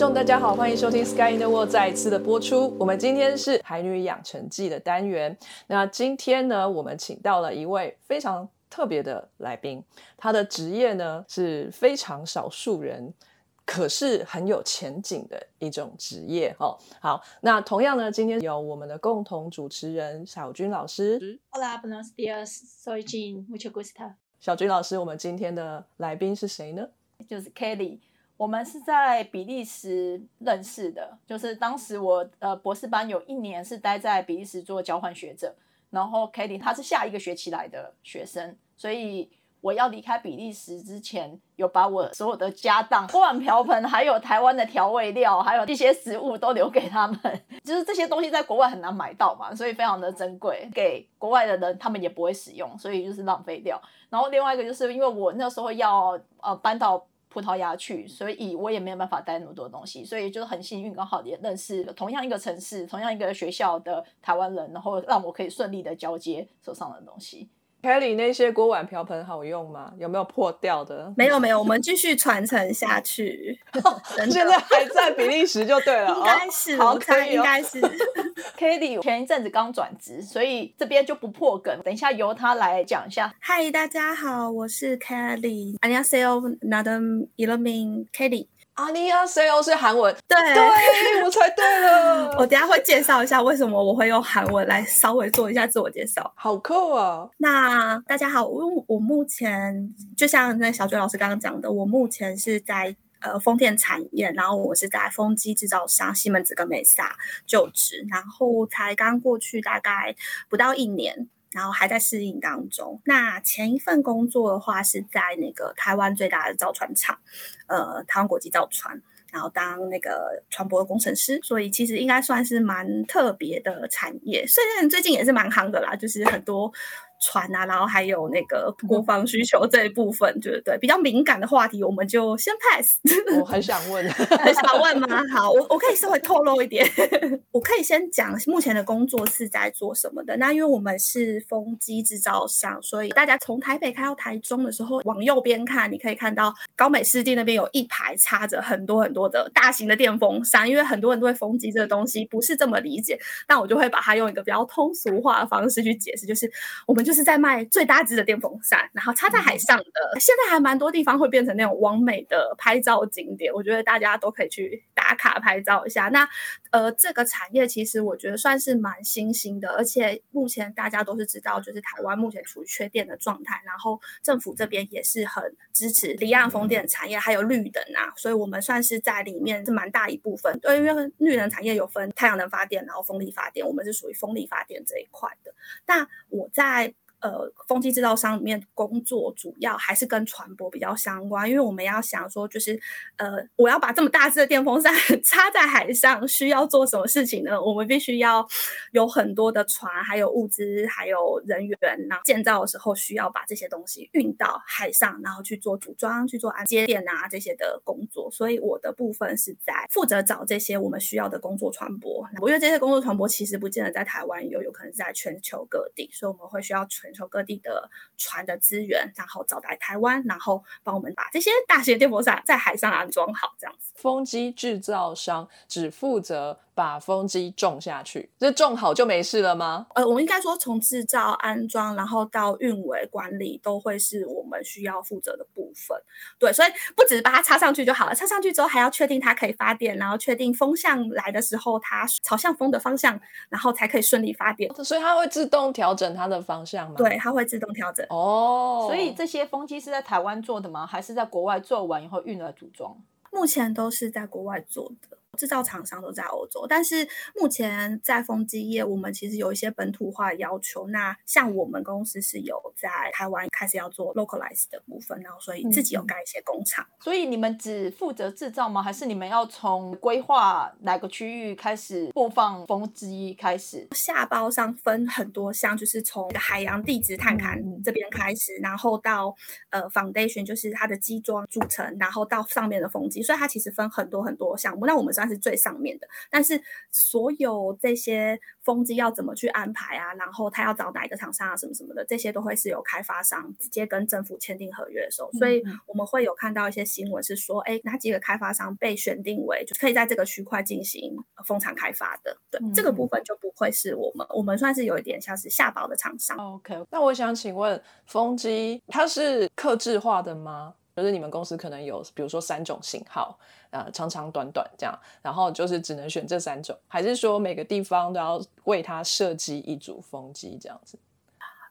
众，大家好，欢迎收听《Sky in the World》再一次的播出。我们今天是《海女养成记》的单元。那今天呢，我们请到了一位非常特别的来宾，他的职业呢是非常少数人，可是很有前景的一种职业哦。好，那同样呢，今天有我们的共同主持人小军老师。Hola, buenos días. Soy Jean. Mucho gusto. 小军老师，我们今天的来宾是谁呢？就是 Kelly，我们是在比利时认识的。就是当时我呃博士班有一年是待在比利时做交换学者，然后 Kelly 她是下一个学期来的学生，所以我要离开比利时之前，有把我所有的家当、锅碗瓢盆，还有台湾的调味料，还有一些食物都留给他们。就是这些东西在国外很难买到嘛，所以非常的珍贵，给国外的人他们也不会使用，所以就是浪费掉。然后另外一个就是因为我那时候要呃搬到葡萄牙去，所以我也没有办法带那么多东西，所以就是很幸运，刚好也认识了同样一个城市、同样一个学校的台湾人，然后让我可以顺利的交接手上的东西。Kelly 那些锅碗瓢盆好用吗？有没有破掉的？没有没有，我们继续传承下去。真的现在还在比利时就对了，应该是，哦好我猜可以哦应该是。 Kelly 前一阵子刚转职，所以这边就不破梗，等一下由他来讲一下。嗨，大家好，我是 Kelly。안녕하세요，나름이름인 Kelly。 阿尼亚 C O 是韩文，对，对我猜对了，我等下会介绍一下为什么我会用韩文来稍微做一下自我介绍。好酷啊！那大家好，我我目前就像那小娟老师刚刚讲的，我目前是在呃风电产业，然后我是在风机制造商西门子跟美萨就职，然后才刚过去大概不到一年。然后还在适应当中。那前一份工作的话是在那个台湾最大的造船厂，呃，台湾国际造船，然后当那个船舶工程师，所以其实应该算是蛮特别的产业。虽然最近也是蛮夯的啦，就是很多船啊，然后还有那个国防需求这一部分，对对对，比较敏感的话题，我们就先 pass。我很想问，很想问吗？好，我我可以稍微透露一点，我可以先讲目前的工作是在做什么的。那因为我们是风机制造商，所以大家从台北开到台中的时候，往右边看，你可以看到高美湿地那边有一排插着很多很多的大型的电风扇。因为很多人对风机这个东西不是这么理解，那我就会把它用一个比较通俗化的方式去解释，就是我们就就是在卖最大只的电风扇，然后插在海上的。现在还蛮多地方会变成那种完美的拍照景点，我觉得大家都可以去打卡拍照一下。那呃，这个产业其实我觉得算是蛮新兴的，而且目前大家都是知道，就是台湾目前处于缺电的状态，然后政府这边也是很支持离岸风电产业，还有绿能啊，所以我们算是在里面是蛮大一部分。对，因为绿能产业有分太阳能发电，然后风力发电，我们是属于风力发电这一块的。那我在呃，风机制造商里面工作主要还是跟船舶比较相关，因为我们要想说，就是呃，我要把这么大只的电风扇 插在海上，需要做什么事情呢？我们必须要有很多的船，还有物资，还有人员，然后建造的时候需要把这些东西运到海上，然后去做组装、去做安接电啊这些的工作。所以我的部分是在负责找这些我们需要的工作船舶，因为这些工作船舶其实不见得在台湾有，有可能是在全球各地，所以我们会需要全球各地的船的资源，然后找来台湾，然后帮我们把这些大型的电风扇在海上安装好，这样子。风机制造商只负责把风机种下去，这种好就没事了吗？呃，我们应该说从制造、安装，然后到运维管理，都会是我们需要负责的部分。对，所以不只是把它插上去就好了，插上去之后还要确定它可以发电，然后确定风向来的时候它朝向风的方向，然后才可以顺利发电。所以它会自动调整它的方向吗？对，它会自动调整。哦，所以这些风机是在台湾做的吗？还是在国外做完以后运来组装？目前都是在国外做的。制造厂商都在欧洲，但是目前在风机业，我们其实有一些本土化的要求。那像我们公司是有在台湾开始要做 localize 的部分，然后所以自己有盖一些工厂。所以你们只负责制造吗？还是你们要从规划哪个区域开始播放风机开始？下包上分很多项，就是从海洋地质探勘这边开始，然后到呃 foundation，就是它的基桩组成，然后到上面的风机，所以它其实分很多很多项目。那我们是算是最上面的，但是所有这些风机要怎么去安排啊，然后他要找哪一个厂商啊，什么什么的，这些都会是由开发商直接跟政府签订合约的时候，所以我们会有看到一些新闻是说，哎，哪几个开发商被选定为就可以在这个区块进行风场开发的，对，这个部分就不会是我们，我们算是有一点像是下保的厂商。OK，那我想请问，风机它是克制化的吗？就是你们公司可能有，比如说三种型号，呃，长长短短这样，然后就是只能选这三种，还是说每个地方都要为它设计一组风机这样子？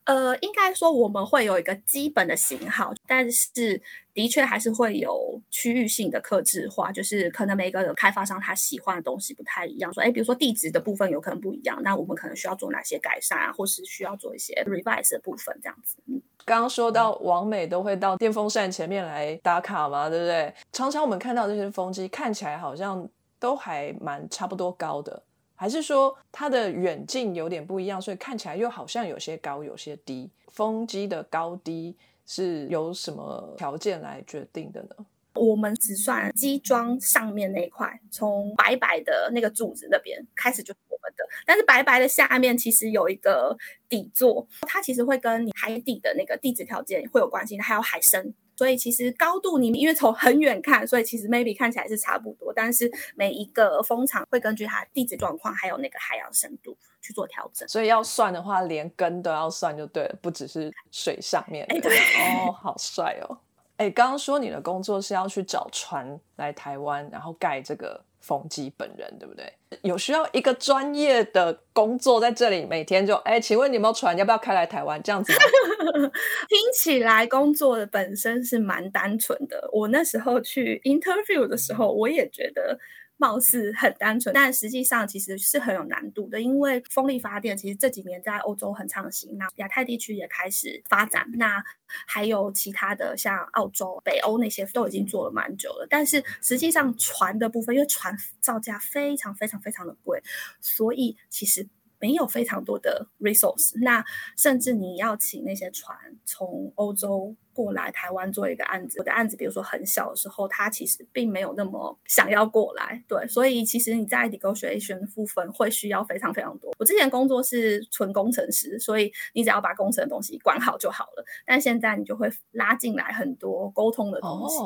呃，应该说我们会有一个基本的型号，但是的确还是会有区域性的克制化，就是可能每个开发商他喜欢的东西不太一样。说，哎，比如说地址的部分有可能不一样，那我们可能需要做哪些改善啊，或是需要做一些 revise 的部分这样子。嗯，刚刚说到王美都会到电风扇前面来打卡嘛，对不对？常常我们看到这些风机看起来好像都还蛮差不多高的。还是说它的远近有点不一样，所以看起来又好像有些高，有些低。风机的高低是由什么条件来决定的呢？我们只算机装上面那一块，从白白的那个柱子那边开始就是我们的。但是白白的下面其实有一个底座，它其实会跟你海底的那个地质条件会有关系，还有海深。所以其实高度你因为从很远看，所以其实 maybe 看起来是差不多，但是每一个风场会根据它地质状况还有那个海洋深度去做调整。所以要算的话，连根都要算就对了，不只是水上面。哎，对哦，好帅哦！哎，刚刚说你的工作是要去找船来台湾，然后盖这个。冯基本人对不对？有需要一个专业的工作在这里，每天就哎，请问你有没有船？要不要开来台湾？这样子 听起来工作的本身是蛮单纯的。我那时候去 interview 的时候，我也觉得。貌似很单纯，但实际上其实是很有难度的。因为风力发电其实这几年在欧洲很畅行，那亚太地区也开始发展，那还有其他的像澳洲、北欧那些都已经做了蛮久了。但是实际上船的部分，因为船造价非常非常非常的贵，所以其实没有非常多的 resource。那甚至你要请那些船从欧洲。过来台湾做一个案子，我的案子比如说很小的时候，他其实并没有那么想要过来，对，所以其实你在 negotiation 部分会需要非常非常多。我之前工作是纯工程师，所以你只要把工程的东西管好就好了，但现在你就会拉进来很多沟通的东西。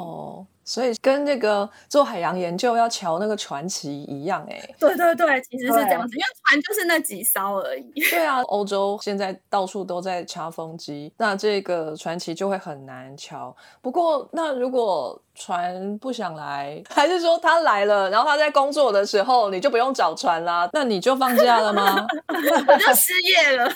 所以跟那个做海洋研究要瞧那个传奇一样，哎，对对对，其实是这样子，因为船就是那几艘而已。对啊，欧洲现在到处都在插风机，那这个传奇就会很。难瞧。不过，那如果船不想来，还是说他来了，然后他在工作的时候，你就不用找船啦？那你就放假了吗？我就失业了。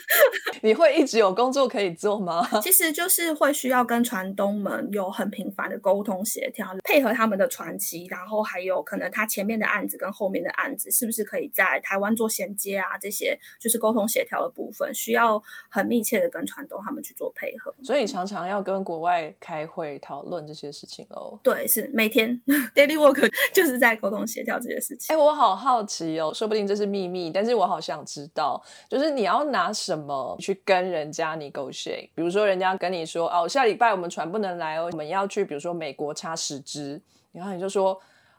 你会一直有工作可以做吗？其实就是会需要跟船东们有很频繁的沟通协调，配合他们的船期，然后还有可能他前面的案子跟后面的案子是不是可以在台湾做衔接啊？这些就是沟通协调的部分，需要很密切的跟船东他们去做配合。所以常常要跟国外开会讨论这些事情哦。对，是每天 daily work 就是在沟通协调这些事情。哎，我好好奇哦，说不定这是秘密，但是我好想知道，就是你要拿什么去跟人家 negotiate？比如说，人家跟你说，哦，下礼拜我们船不能来哦，我们要去，比如说美国插十只，然后你就说。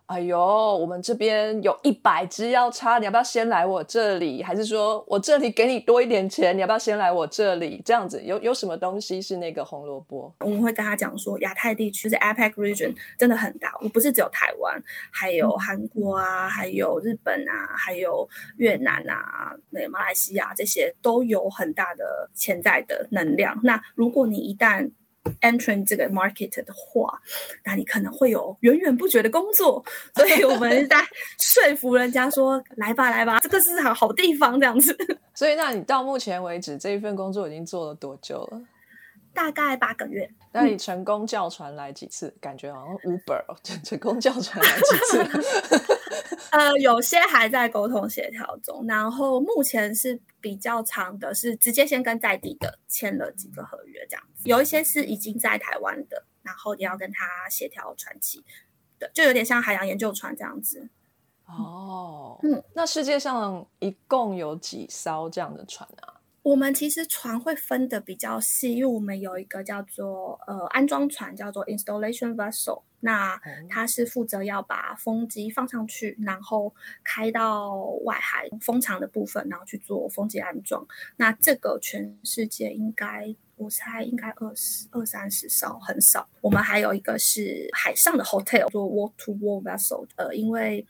哎呦，我们这边有一百只要插，你要不要先来我这里？还是说我这里给你多一点钱，你要不要先来我这里？这样子有有什么东西是那个红萝卜？我们会跟他讲说，亚太地区是 APEC region 真的很大，我不是只有台湾，还有韩国啊，还有日本啊，还有越南啊，那马来西亚这些都有很大的潜在的能量。那如果你一旦 entering 这个 market 的话，那你可能会有源源不绝的工作，所以我们在说服人家说：“来吧，来吧，这个是好好地方。”这样子。所以，那你到目前为止这一份工作已经做了多久了？大概八个月。那你成功叫船来几次？感觉好像 Uber 成功叫船来几次？呃，有些还在沟通协调中，然后目前是比较长的，是直接先跟在地的签了几个合约这样子。有一些是已经在台湾的，然后也要跟他协调船期对，就有点像海洋研究船这样子。哦，嗯，那世界上一共有几艘这样的船啊？我们其实船会分的比较细，因为我们有一个叫做呃安装船，叫做 installation vessel。那它是负责要把风机放上去，然后开到外海风场的部分，然后去做风机安装。那这个全世界应该我猜应该二十二三十艘，很少。我们还有一个是海上的 hotel，做 walk to walk vessel。呃，因为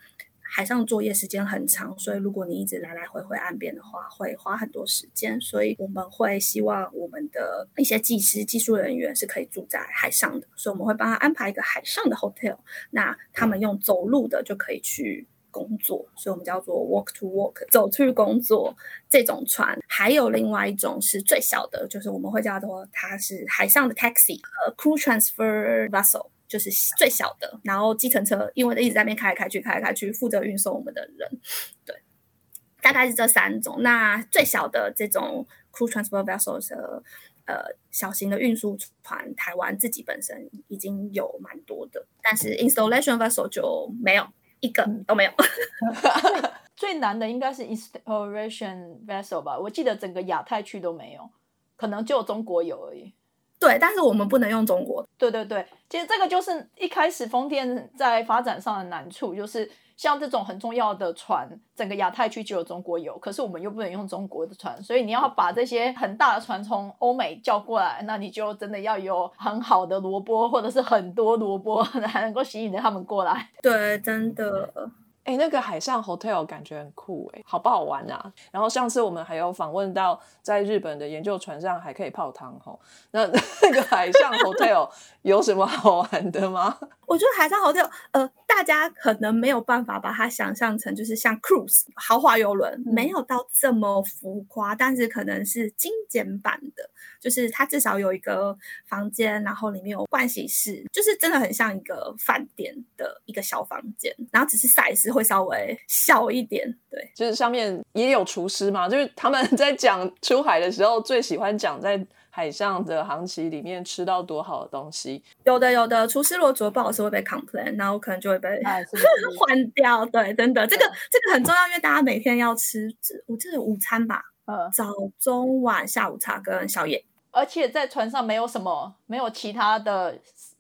海上作业时间很长，所以如果你一直来来回回岸边的话，会花很多时间。所以我们会希望我们的一些技师、技术人员是可以住在海上的，所以我们会帮他安排一个海上的 hotel。那他们用走路的就可以去工作，所以我们叫做 walk to walk，走去工作这种船。还有另外一种是最小的，就是我们会叫做它是海上的 taxi，呃，crew transfer vessel。就是最小的，然后计程车因为一直在那边开来开去，开来开去，负责运送我们的人，对，大概是这三种。那最小的这种 crew transport vessels，呃，小型的运输船，台湾自己本身已经有蛮多的，但是 installation vessel 就没有一个都没有。最难的应该是 installation vessel 吧？我记得整个亚太区都没有，可能只有中国有而已。对，但是我们不能用中国。对对对，其实这个就是一开始丰田在发展上的难处，就是像这种很重要的船，整个亚太区只有中国有，可是我们又不能用中国的船，所以你要把这些很大的船从欧美叫过来，那你就真的要有很好的萝卜，或者是很多萝卜 才能够吸引着他们过来。对，真的。哎，那个海上 hotel 感觉很酷哎，好不好玩啊？然后上次我们还有访问到，在日本的研究船上还可以泡汤哈。那 那个海上 hotel 有什么好玩的吗？我觉得海上 hotel，呃，大家可能没有办法把它想象成就是像 cruise 豪华游轮，没有到这么浮夸，但是可能是精简版的，就是它至少有一个房间，然后里面有盥洗室，就是真的很像一个饭店的一个小房间，然后只是 size。会稍微小一点，对，就是上面也有厨师嘛，就是他们 在讲出海的时候，最喜欢讲在海上的航期里面吃到多好的东西。有的，有的，厨师如果做不好吃会被 complain，然后可能就会被 换掉。对，真的，这个这个很重要，因为大家每天要吃，我记得午餐吧，呃，早中晚下午茶跟宵夜，而且在船上没有什么，没有其他的。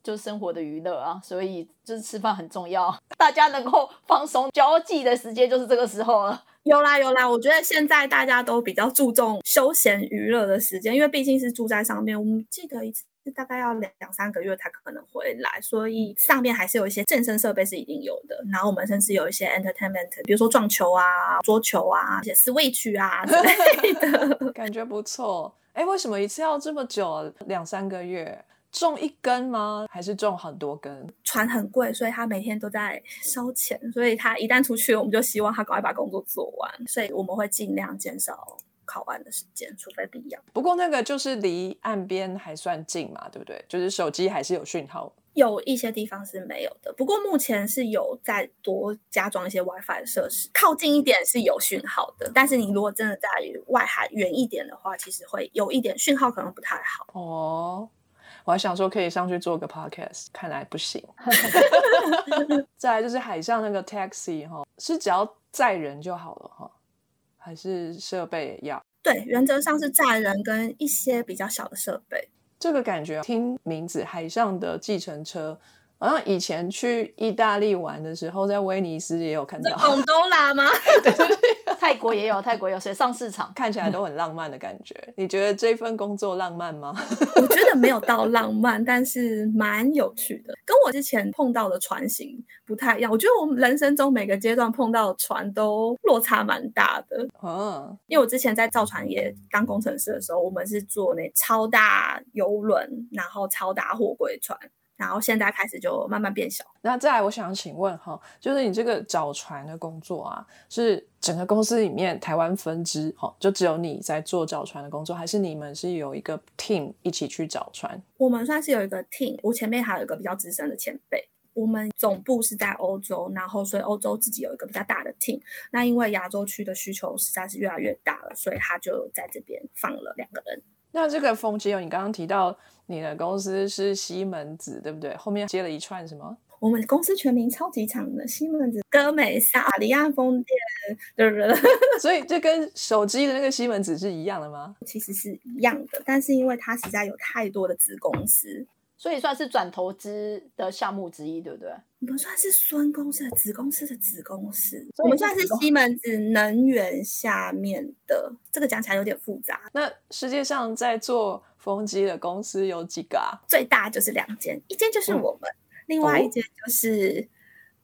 就是生活的娱乐啊，所以就是吃饭很重要，大家能够放松交际的时间就是这个时候了。有啦有啦，我觉得现在大家都比较注重休闲娱乐的时间，因为毕竟是住在上面。我们记得一次大概要两两三个月才可能回来，所以上面还是有一些健身设备是一定有的。然后我们甚至有一些 entertainment，比如说撞球啊、桌球啊、一些 switch 啊之类的，感觉不错。哎，为什么一次要这么久？两三个月？种一根吗？还是种很多根？船很贵，所以他每天都在烧钱。所以他一旦出去，我们就希望他赶快把工作做完。所以我们会尽量减少考完的时间，除非必要。不过那个就是离岸边还算近嘛，对不对？就是手机还是有讯号。有一些地方是没有的，不过目前是有再多加装一些 WiFi 的设施，靠近一点是有讯号的。但是你如果真的在外海远一点的话，其实会有一点讯号可能不太好哦。我还想说可以上去做个 podcast，看来不行。再来就是海上那个 taxi 哈，是只要载人就好了哈，还是设备要？对，原则上是载人跟一些比较小的设备。这个感觉听名字，海上的计程车。好像以前去意大利玩的时候，在威尼斯也有看到。贡多拉吗？对 对对，泰国也有，泰国有水上市场，看起来都很浪漫的感觉。你觉得这份工作浪漫吗？我觉得没有到浪漫，但是蛮有趣的。跟我之前碰到的船型不太一样。我觉得我们人生中每个阶段碰到的船都落差蛮大的。嗯，因为我之前在造船业当工程师的时候，我们是做那超大游轮，然后超大货柜船。然后现在开始就慢慢变小。那再来，我想请问哈，就是你这个找船的工作啊，是整个公司里面台湾分支哈，就只有你在做找船的工作，还是你们是有一个 team 一起去找船？我们算是有一个 team，我前面还有一个比较资深的前辈。我们总部是在欧洲，然后所以欧洲自己有一个比较大的 team。那因为亚洲区的需求实在是越来越大了，所以他就在这边放了两个人。那这个风机哦，你刚刚提到你的公司是西门子，对不对？后面接了一串什么？我们公司全名超级长的，西门子、歌美萨、里亚风电，对不对？所以这跟手机的那个西门子是一样的吗？其实是一样的，但是因为它实在有太多的子公司，所以算是转投资的项目之一，对不对？我们算是孙公司的子公司的子公司，我们算是西门子能源下面的。这个讲起来有点复杂，那世界上在做风机的公司有几个啊？最大就是两间，一间就是嗯我们，另外一间就是。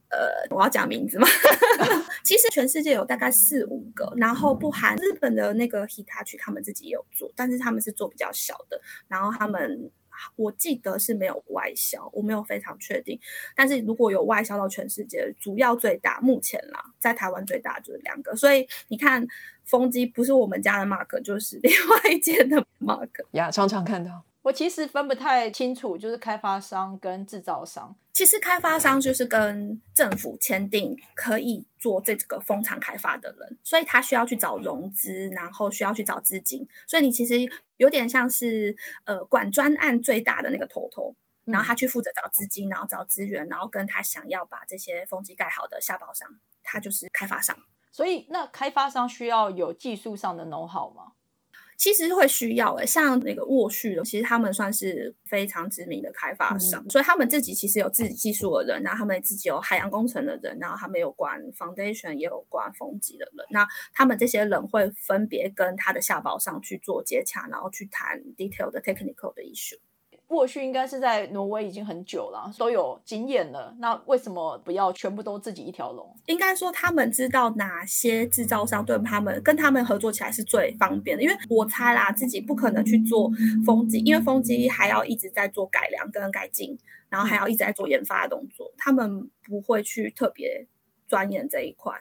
呃，我要讲名字吗？其实全世界有大概四五个，然后不含日本的那个 Hitachi，他们自己也有做，但是他们是做比较小的，然后他们我记得是没有外销，我没有非常确定。但是如果有外销到全世界，主要最大目前啦，在台湾最大就是两个，所以你看风机不是我们家的 mark，就是另外一间的 mark。呀，常常看到。我其实分不太清楚，就是开发商跟制造商。其实开发商就是跟政府签订可以做这个风场开发的人，所以他需要去找融资，然后需要去找资金，所以你其实有点像是呃管专案最大的那个头头，然后他去负责找资金，然后找资源，然后跟他想要把这些风机盖好的下包商，他就是开发商。所以那开发商需要有技术上的 know how 吗？其实会需要诶、像那个沃旭的，其实他们算是非常知名的开发商，所以他们自己其实有自己技术的人，然后他们自己有海洋工程的人，然后他们有管 foundation 也有管风机的人，那他们这些人会分别跟他的下包商去做接洽，然后去谈 detail 的 technical 的 issue。过去应该是在挪威已经很久了，都有经验了。那为什么不要全部都自己一条龙？应该说他们知道哪些制造商对他们跟他们合作起来是最方便的，因为我猜啦，自己不可能去做风机，因为风机还要一直在做改良跟改进，然后还要一直在做研发的动作，他们不会去特别钻研这一块，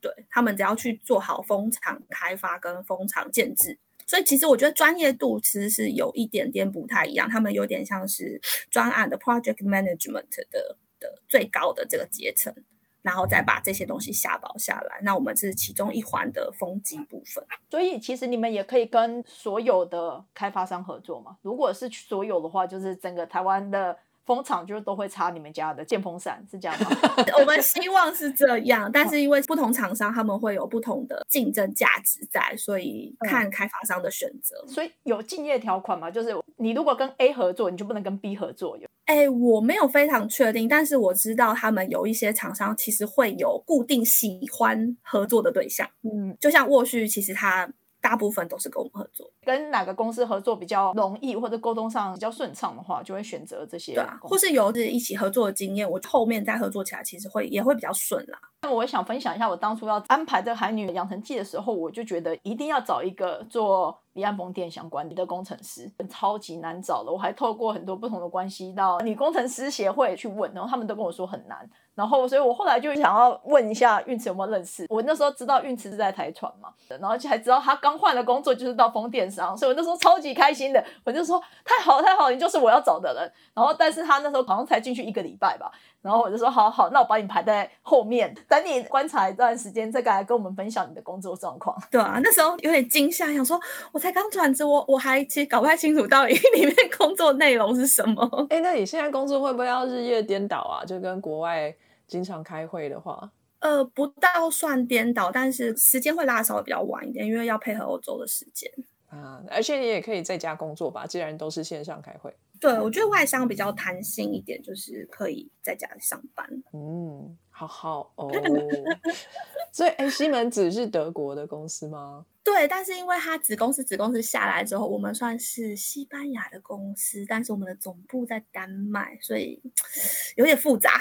对他们只要去做好风场开发跟风场建制。所以其实我觉得专业度其实是有一点点不太一样，他们有点像是专案的 project management 的的最高的这个阶层。然后再把这些东西下包下来。那我们是其中一环的风机部分。所以其实你们也可以跟所有的开发商合作嘛。如果是所有的话，就是整个台湾的风场就是都会插你们家的电风扇，是这样吗？我们希望是这样，但是因为不同厂商他们会有不同的竞争价值在，所以看开发商的选择。所以有竞业条款嘛？就是你如果跟 A 合作，你就不能跟 B 合作。有哎，我没有非常确定，但是我知道他们有一些厂商其实会有固定喜欢合作的对象，嗯，就像沃旭，其实他大部分都是跟我们合作，跟哪个公司合作比较容易，或者沟通上比较顺畅的话，就会选择这些对啊，或是有是一起合作的经验，我后面再合作起来，其实会也会比较顺啦。那我想分享一下，我当初要安排这个海女养成记的时候，我就觉得一定要找一个做离岸风电相关的工程师，超级难找的。我还透过很多不同的关系到女工程师协会去问，然后他们都跟我说很难。然后，所以我后来就想要问一下运慈有没有认识。我那时候知道运慈是在台船嘛，然后还知道他刚换了工作就是到风电商，所以我那时候超级开心的。我就说太好太好，你就是我要找的人。然后，但是他那时候好像才进去一个礼拜吧，然后我就说好好，那我把你排在后面，等你观察一段时间，再来跟我们分享你的工作状况。对啊，那时候有点惊吓，想说我才刚转职，我我还其实搞不太清楚到底 里面工作内容是什么。哎，那你现在工作会不会要日夜颠倒啊？就跟国外经常开会的话，呃，不到算颠倒，但是时间会拉稍微比较晚一点，因为要配合欧洲的时间。啊，而且你也可以在家工作吧，既然都是线上开会。对，我觉得外商比较弹性一点，就是可以在家里上班。嗯，好好哦。所以，哎，西门子是德国的公司吗？对，但是因为它子公司子公司下来之后，我们算是西班牙的公司，但是我们的总部在丹麦，所以 有点复杂。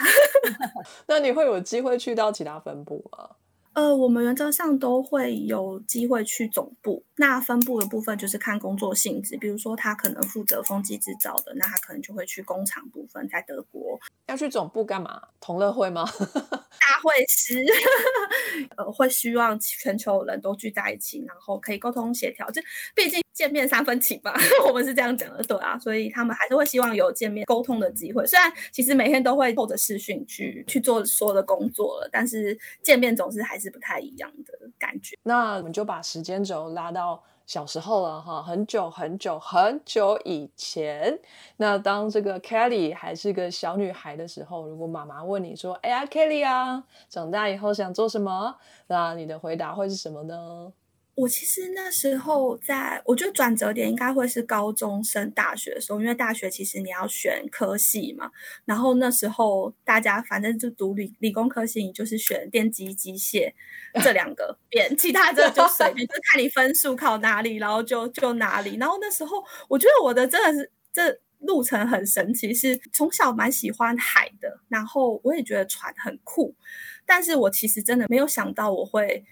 那你会有机会去到其他分部吗？呃，我们原则上都会有机会去总部，那分部的部分就是看工作性质，比如说他可能负责风机制造的，那他可能就会去工厂部分，在德国要去总部干嘛？同乐会吗？大会师，呃，会希望全球人都聚在一起，然后可以沟通协调。就毕竟见面三分情吧，我们是这样讲的，对啊，所以他们还是会希望有见面沟通的机会。虽然其实每天都会透着视讯去去做所有的工作了，但是见面总是还是是不太一样的感觉。那我们就把时间轴拉到小时候了哈，很久很久很久以前。那当这个 Kelly 还是个小女孩的时候，如果妈妈问你说：“哎呀，Kelly 啊，长大以后想做什么？”那你的回答会是什么呢？我其实那时候在，我觉得转折点应该会是高中升大学的时候，因为大学其实你要选科系嘛。然后那时候大家反正就读理理工科系，你就是选电机、机械 这两个边，其他的就随便，就看你分数考哪里，然后就就哪里。然后那时候我觉得我的真的是这路程很神奇，是从小蛮喜欢海的，然后我也觉得船很酷，但是我其实真的没有想到我会。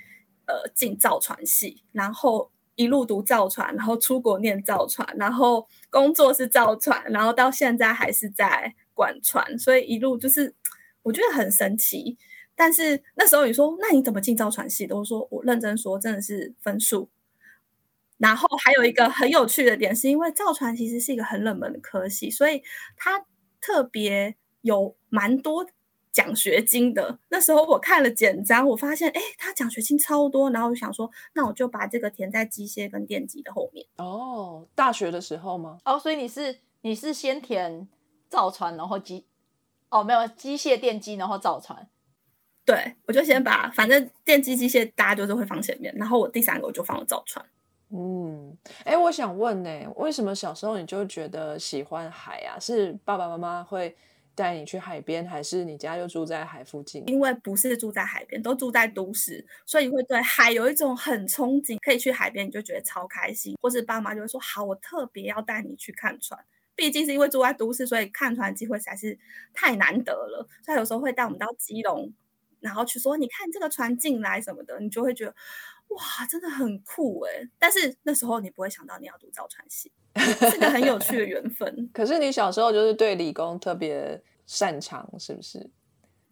呃，进造船系，然后一路读造船，然后出国念造船，然后工作是造船，然后到现在还是在管船，所以一路就是我觉得很神奇。但是那时候你说，那你怎么进造船系的？我说我认真说，真的是分数。然后还有一个很有趣的点，是因为造船其实是一个很冷门的科系，所以它特别有蛮多。奖学金的那时候，我看了简章，我发现哎，他奖学金超多，然后我就想说，那我就把这个填在机械跟电机的后面。哦，大学的时候吗？哦，所以你是你是先填造船，然后机哦没有机械电机，然后造船。对，我就先把反正电机机械大家就是会放前面，然后我第三个我就放了造船。嗯，哎，我想问呢，为什么小时候你就觉得喜欢海啊？是爸爸妈妈会？带你去海边，还是你家就住在海附近？因为不是住在海边，都住在都市，所以会对海有一种很憧憬。可以去海边，你就觉得超开心。或是爸妈就会说：“好，我特别要带你去看船。”毕竟是因为住在都市，所以看船机会实在是太难得了。所以有时候会带我们到基隆，然后去说：“你看这个船进来什么的。”你就会觉得哇，真的很酷哎！但是那时候你不会想到你要读造船系。是个很有趣的缘分。可是你小时候就是对理工特别擅长，是不是？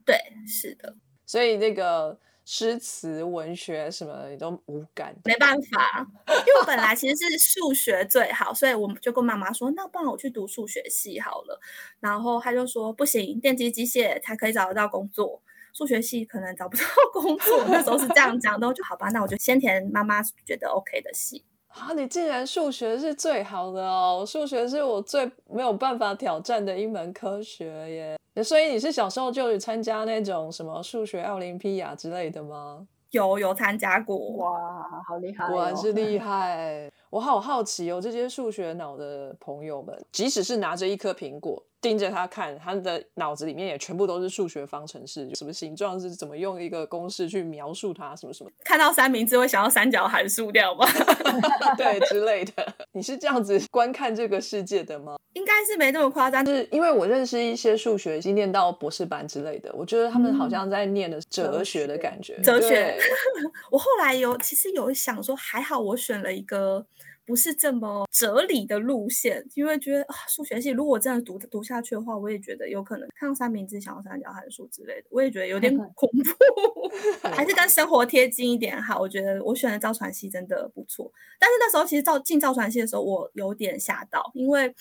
对，是的。所以那个诗词文学什么你都无感。没办法，因为我本来其实是数学最好，所以我就跟妈妈说：“那不然我去读数学系好了。”然后他就说：“不行，电机机械才可以找得到工作，数学系可能找不到 工作。”那时候是这样讲的，就好吧，那我就先填妈妈觉得 OK 的系。啊，你竟然数学是最好的哦！数学是我最没有办法挑战的一门科学耶。所以你是小时候就有参加那种什么数学奥林匹亚之类的吗？有有参加过，哇，好厉害！果然是厉 害。我好好奇哦，这些数学脑的朋友们，即使是拿着一颗苹果。盯着他看，他的脑子里面也全部都是数学方程式，什么形状是怎么用一个公式去描述它，什么什么。看到三明治会想要三角函数掉吗？对之类的。你是这样子观看这个世界的吗？应该是没那么夸张，是因为我认识一些数学已经念到博士班之类的，我觉得他们好像在念的哲学的感觉。哲学。我后来有其实有想说，还好我选了一个。不是这么哲理的路线，因为觉得啊，数学系如果真的读读下去的话，我也觉得有可能看到三明治想要三角函数之类的，我也觉得有点 恐怖，还是跟生活贴近一点好。我觉得我选的造船系真的不错，但是那时候其实造进造船系的时候，我有点吓到，因为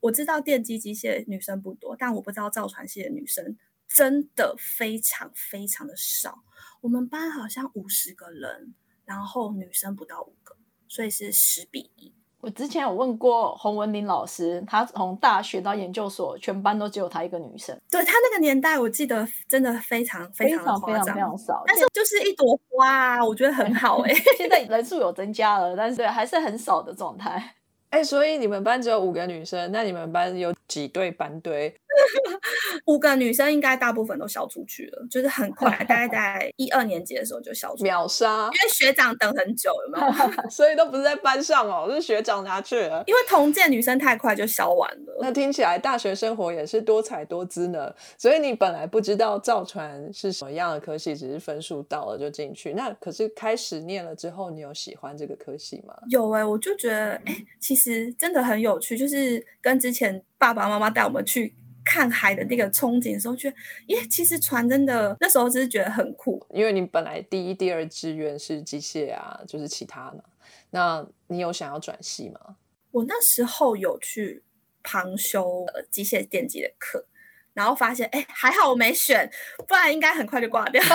我知道电机机械女生不多，但我不知道造船系的女生真的非常非常的少。我们班好像五十个人，然后女生不到五个。所以是十比一。我之前有问过洪文林老师，他从大学到研究所，全班都只有他一个女生。对他那个年代，我记得真的非常非常非常非常少。但是就是一朵花，我觉得很 好哎。现在人数有增加了，但是对还是很少的状态。哎，所以你们班只有五个女生，那你们班有几对班队？五个女生应该大部分都消出去了，就是很快，大概在一二年级的时候就消出，秒杀。因为学长等很久，有没有？所以都不是在班上哦，是学长拿去了。因为同届女生太快就消完了。那听起来大学生活也是多彩多姿呢。所以你本来不知道造船是什么样的科系，只是分数到了就进去。那可是开始念了之后，你有喜欢这个科系吗？有哎，我就觉得哎，其实真的很有趣，就是跟之前爸爸妈妈带我们去。看海的那个憧憬的时候，觉得，耶，其实船真的那时候只是觉得很酷。因为你本来第一、第二志愿是机械啊，就是其他的。那你有想要转系吗？我那时候有去旁修呃机械电机的课，然后发现，哎，还好我没选，不然应该很快就挂掉。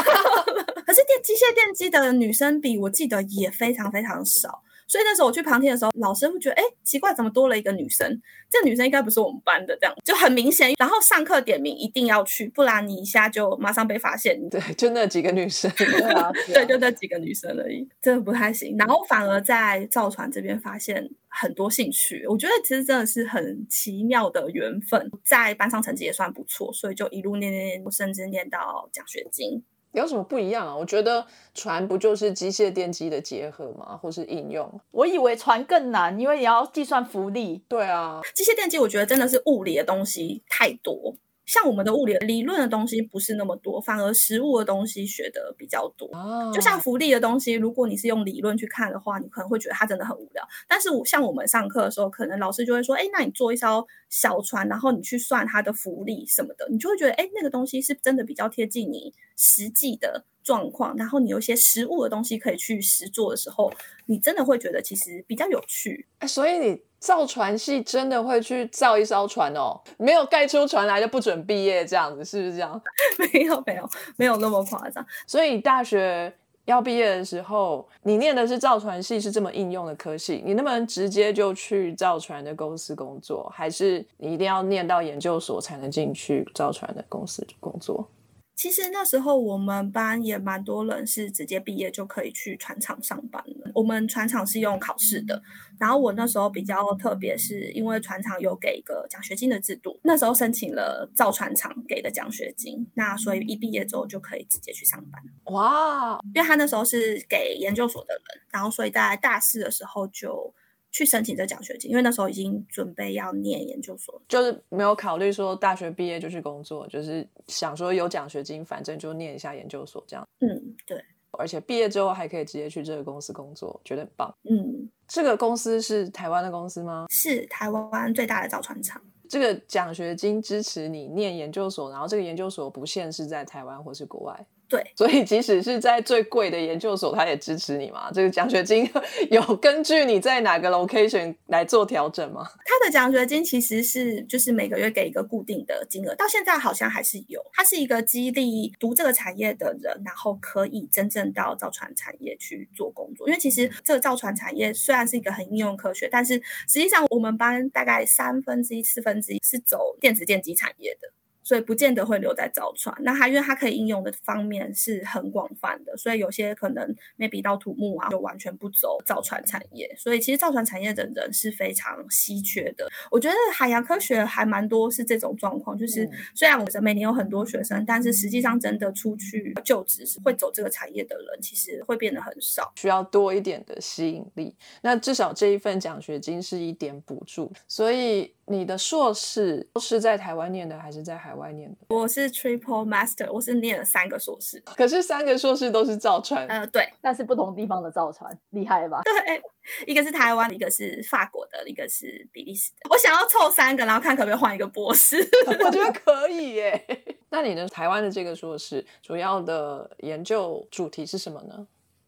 可是电机械电机的女生比我记得也非常非常少。所以那时候我去旁听的时候，老师会觉得，哎，奇怪，怎么多了一个女生？这女生应该不是我们班的，这样就很明显。然后上课点名一定要去，不然你一下就马上被发现。对，就那几个女生，对啊，对，就那几个女生而已，真的不太行。然后反而在造船这边发现很多兴趣，我觉得其实真的是很奇妙的缘分。在班上成绩也算不错，所以就一路念念念，甚至念到奖学金。有什么不一样啊？我觉得船不就是机械电机的结合吗？或是应用？我以为船更难，因为你要计算浮力。对啊，机械电机我觉得真的是物理的东西太多。像我们的物理理论的东西不是那么多，反而实物的东西学的比较多。就像浮力的东西，如果你是用理论去看的话，你可能会觉得它真的很无聊。但是我像我们上课的时候，可能老师就会说：“哎，那你做一艘小船，然后你去算它的浮力什么的，你就会觉得，哎，那个东西是真的比较贴近你实际的状况。然后你有一些实物的东西可以去实做的时候，你真的会觉得其实比较有趣。哎，所以你。造船系真的会去造一艘船哦，没有盖出船来就不准毕业，这样子是不是这样？没有没有没有那么夸张。所以大学要毕业的时候，你念的是造船系，是这么应用的科系，你能不能直接就去造船的公司工作？还是你一定要念到研究所才能进去造船的公司工作？其实那时候我们班也蛮多人是直接毕业就可以去船厂上班了。我们船厂是用考试的，然后我那时候比较特别，是因为船厂有给一个奖学金的制度，那时候申请了造船厂给的奖学金，那所以一毕业之后就可以直接去上班。哇！因为他那时候是给研究所的人，然后所以在大四的时候就。去申请这奖学金，因为那时候已经准备要念研究所，就是没有考虑说大学毕业就去工作，就是想说有奖学金，反正就念一下研究所这样。嗯，对。而且毕业之后还可以直接去这个公司工作，觉得很棒。嗯，这个公司是台湾的公司吗？是台湾最大的造船厂。这个奖学金支持你念研究所，然后这个研究所不限是在台湾或是国外。对，所以即使是在最贵的研究所，他也支持你嘛？这个奖学金 有根据你在哪个 location 来做调整吗？他的奖学金其实是就是每个月给一个固定的金额，到现在好像还是有。它是一个激励读这个产业的人，然后可以真正到造船产业去做工作。因为其实这个造船产业虽然是一个很应用科学，但是实际上我们班大概三分之一、四分之一是走电子电机产业的。所以不见得会留在造船，那它因为它可以应用的方面是很广泛的，所以有些可能 maybe 到土木啊，就完全不走造船产业。所以其实造船产业的人是非常稀缺的。我觉得海洋科学还蛮多是这种状况，就是虽然我们每年有很多学生，但是实际上真的出去就职会走这个产业的人，其实会变得很少，需要多一点的吸引力。那至少这一份奖学金是一点补助，所以。你的硕士是在台湾念的还是在海外念的？我是 Triple Master，我是念了三个硕士。可是三个硕士都是造船，呃，对，但是不同地方的造船，厉害吧？对，一个是台湾，一个是法国的，一个是比利时的。我想要凑三个，然后看可不可以换一个博士。我觉得可以耶。那你的台湾的这个硕士主要的研究主题是什么呢？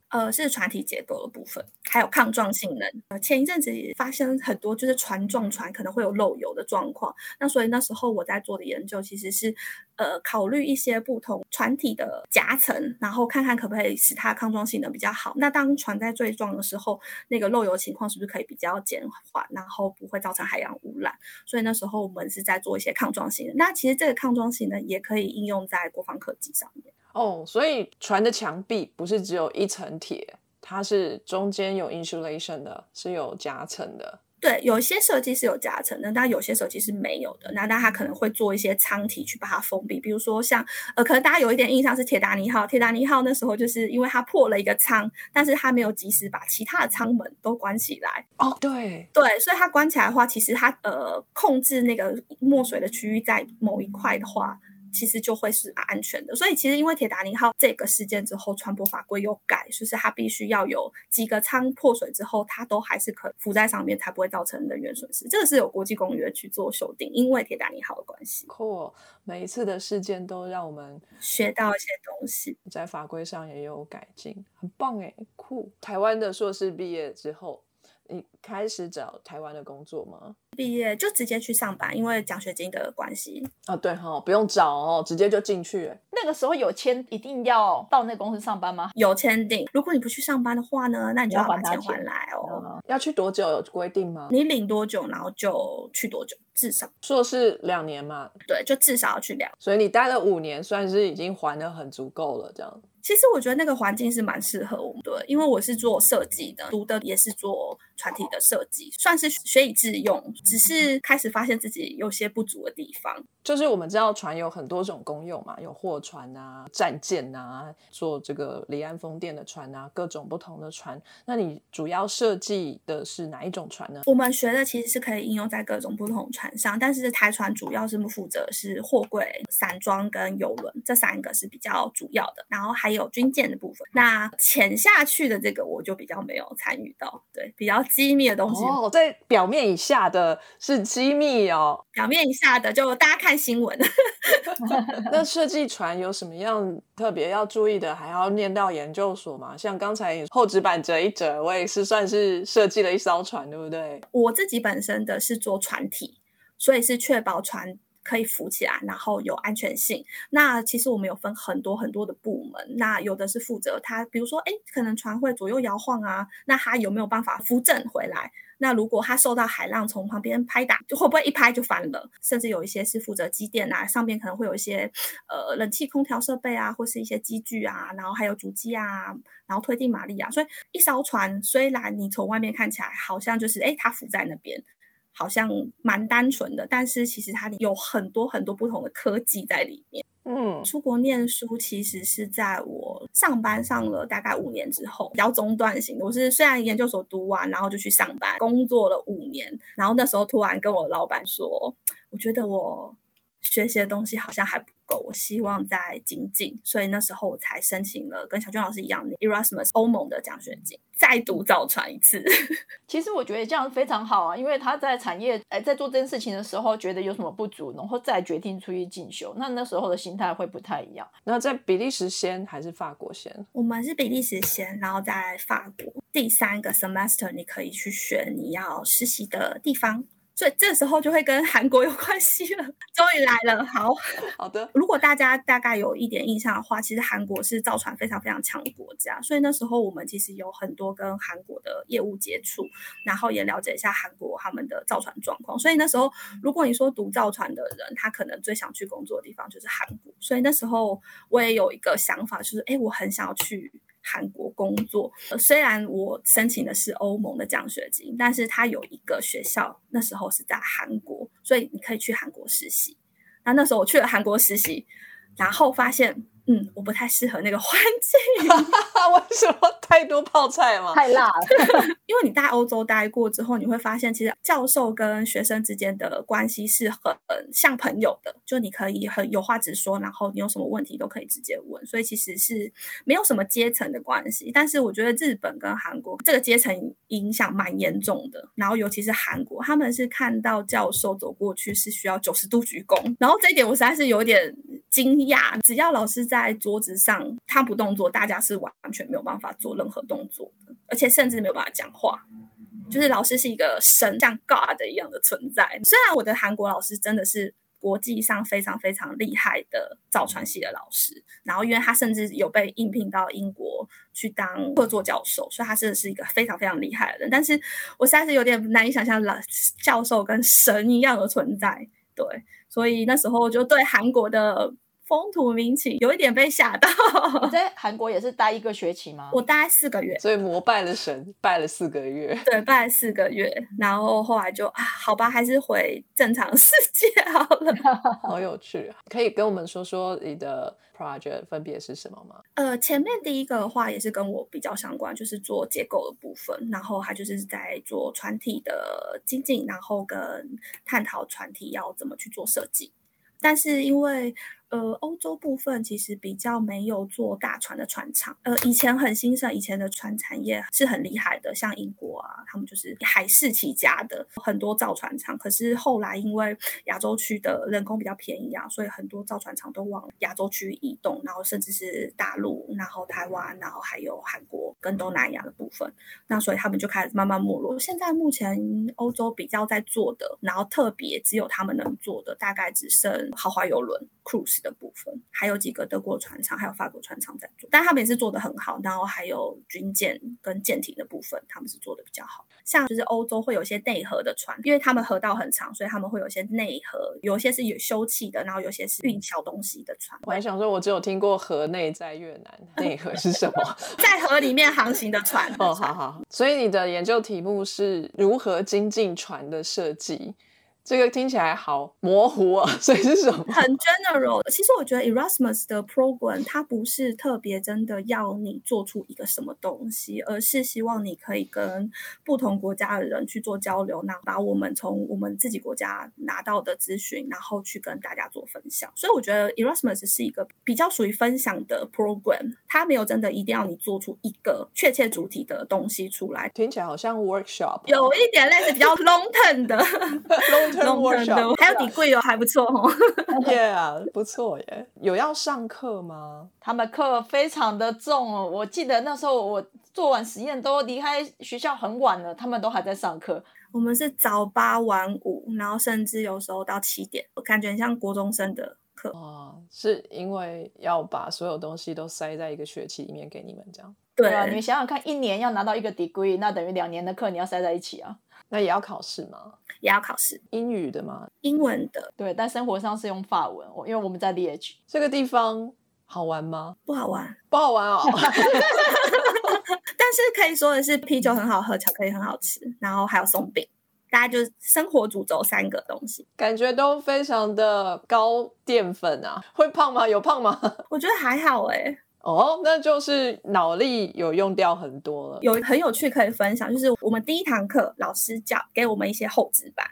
呃，是船体结构的部分，还有抗撞性能。呃，前一阵子也发生很多，就是船撞船可能会有漏油的状况。那所以那时候我在做的研究，其实是呃考虑一些不同船体的夹层，然后看看可不可以使它抗撞性能比较好。那当船在坠撞的时候，那个漏油情况是不是可以比较减缓，然后不会造成海洋污染？所以那时候我们是在做一些抗撞性能。那其实这个抗撞性能也可以应用在国防科技上面。哦，所以船的墙壁不是只有一层铁，它是中间有 insulation 的，是有夹层的。对，有些设计是有夹层的，但有些设计是没有的。那那它可能会做一些舱体去把它封闭，比如说像呃，可能大家有一点印象是铁达尼号，铁达尼号那时候就是因为它破了一个舱，但是它没有及时把其他的舱门都关起来。哦，对对，所以它关起来的话，其实它呃控制那个墨水的区域在某一块的话。其实就会是安全的，所以其实因为铁达尼号这个事件之后，船舶法规有改，就是它必须要有几个舱破水之后，它都还是可浮在上面，才不会造成人员损失。这个是有国际公约去做修订，因为铁达尼号的关系。酷，每一次的事件都让我们学到一些东西，在法规上也有改进，很棒哎，酷。台湾的硕士毕业之后。你开始找台湾的工作吗？毕业就直接去上班，因为奖学金的关系。啊，对哈，不用找哦，直接就进去。那个时候有签，一定要到那公司上班吗？有签订。如果你不去上班的话呢，那你就要把钱还来哦。要去多久有规定吗？你领多久，然后就去多久，至少硕士两年嘛，对，就至少要去两。所以你待了五年，算是已经还的很足够了，这样。其实我觉得那个环境是蛮适合我们的，因为我是做设计的，读的也是做船体的设计，算是学以致用。只是开始发现自己有些不足的地方。就是我们知道船有很多种功用嘛，有货船啊、战舰啊，做这个离岸风电的船啊，各种不同的船。那你主要设计的是哪一种船呢？我们学的其实是可以应用在各种不同船上，但是台船主要是负责是货柜、散装跟游轮这三个是比较主要的，然后还有军舰的部分。那潜下去的这个我就比较没有参与到，对，比较机密的东西。哦，在表面以下的是机密哦，表面以下的就大家看新闻。那设计船有什么样特别要注意的？还要念到研究所吗？像刚才后纸板折一折，我也是算是设计了一艘船，对不对？我自己本身的是做船体，所以是确保船可以浮起来，然后有安全性。那其实我们有分很多很多的部门，那有的是负责它，比如说，哎，可能船会左右摇晃啊，那它有没有办法扶正回来？那如果它受到海浪从旁边拍打，就会不会一拍就翻了？甚至有一些是负责机电啊，上面可能会有一些呃冷气、空调设备啊，或是一些机具啊，然后还有主机啊，然后推进马力啊。所以一艘船虽然你从外面看起来好像就是哎它浮在那边，好像蛮单纯的，但是其实它有很多很多不同的科技在里面。嗯，出国念书其实是在我上班上了大概五年之后，比较中断型的。我是虽然研究所读完，然后就去上班工作了五年，然后那时候突然跟我老板说，我觉得我学习的东西好像还不够，我希望再精进，所以那时候我才申请了跟小娟老师一样的 Erasmus 欧盟的奖学金。再度造船一次，其实我觉得这样非常好啊，因为他在产业哎在做这件事情的时候，觉得有什么不足，然后再决定出去进修，那那时候的心态会不太一样。那在比利时先还是法国先？我们是比利时先，然后在法国第三个 semester 你可以去选你要实习的地方。所以这时候就会跟韩国有关系了，终于来了。好 好的，如果大家大概有一点印象的话，其实韩国是造船非常非常强的国家，所以那时候我们其实有很多跟韩国的业务接触，然后也了解一下韩国他们的造船状况。所以那时候，如果你说读造船的人，他可能最想去工作的地方就是韩国。所以那时候我也有一个想法，就是哎，我很想要去。韩国工作，虽然我申请的是欧盟的奖学金，但是他有一个学校，那时候是在韩国，所以你可以去韩国实习。那那时候我去了韩国实习，然后发现。嗯，我不太适合那个环境。为什么太多泡菜吗？太辣了。因为你在欧洲待过之后，你会发现，其实教授跟学生之间的关系是很像朋友的，就你可以很有话直说，然后你有什么问题都可以直接问，所以其实是没有什么阶层的关系。但是我觉得日本跟韩国这个阶层影响蛮严重的，然后尤其是韩国，他们是看到教授走过去是需要九十度鞠躬，然后这一点我实在是有点惊讶。只要老师在在桌子上，他不动作，大家是完全没有办法做任何动作的，而且甚至没有办法讲话。就是老师是一个神，像 God 一样的存在。虽然我的韩国老师真的是国际上非常非常厉害的造船系的老师，然后因为他甚至有被应聘到英国去当客座教授，所以他真的是一个非常非常厉害的人。但是我实在是有点难以想象，老教授跟神一样的存在。对，所以那时候就对韩国的。风土民情有一点被吓到。你 在韩国也是待一个学期吗？我待四个月，所以膜拜了神，拜了四个月。对，拜了四个月，然后后来就啊，好吧，还是回正常世界好了。好有趣，可以跟我们说说你的 project 分别是什么吗？呃，前面第一个的话也是跟我比较相关，就是做结构的部分，然后他就是在做船体的精进，然后跟探讨船体要怎么去做设计，但是因为。呃，欧洲部分其实比较没有做大船的船厂。呃，以前很兴盛，以前的船产业是很厉害的，像英国啊，他们就是海事起家的，很多造船厂。可是后来因为亚洲区的人工比较便宜啊，所以很多造船厂都往亚洲区移动，然后甚至是大陆，然后台湾，然后还有韩国跟东南亚的部分。那所以他们就开始慢慢没落。现在目前欧洲比较在做的，然后特别只有他们能做的，大概只剩豪华游轮。Cruise 的部分，还有几个德国船厂，还有法国船厂在做，但他们也是做的很好。然后还有军舰跟舰艇的部分，他们是做的比较好。像就是欧洲会有些内河的船，因为他们河道很长，所以他们会有一些内河，有些是有休憩的，然后有些是运小东西的船。我还想说，我只有听过河内在越南，内河是什么？在河里面航行的船。哦，好好。所以你的研究题目是如何精进船的设计。这个听起来好模糊啊，所以是什么？很 general。其实我觉得 Erasmus 的 program 它不是特别真的要你做出一个什么东西，而是希望你可以跟不同国家的人去做交流，那把我们从我们自己国家拿到的资讯，然后去跟大家做分享。所以我觉得 Erasmus 是一个比较属于分享的 program，它没有真的一定要你做出一个确切主体的东西出来。听起来好像 workshop，有一点类似比较 long term 的。long 还有你贵哦，还不错哦。Yeah，不错耶。有要上课吗？他们课非常的重哦。我记得那时候我做完实验都离开学校很晚了，他们都还在上课。我们是早八晚五，然后甚至有时候到七点，我感觉像国中生的课哦。是因为要把所有东西都塞在一个学期里面给你们这样？对啊，你们想想看，一年要拿到一个 degree，那等于两年的课你要塞在一起啊。那也要考试吗？也要考试，英语的吗？英文的，对。但生活上是用法文，因为我们在 Liege 这个地方好玩吗？不好玩，不好玩哦。但是可以说的是，啤酒很好喝，巧克力很好吃，然后还有松饼，大家就是生活主轴三个东西，感觉都非常的高淀粉啊。会胖吗？有胖吗？我觉得还好哎。哦，那就是脑力有用掉很多了。有很有趣可以分享，就是我们第一堂课老师教给我们一些厚纸板，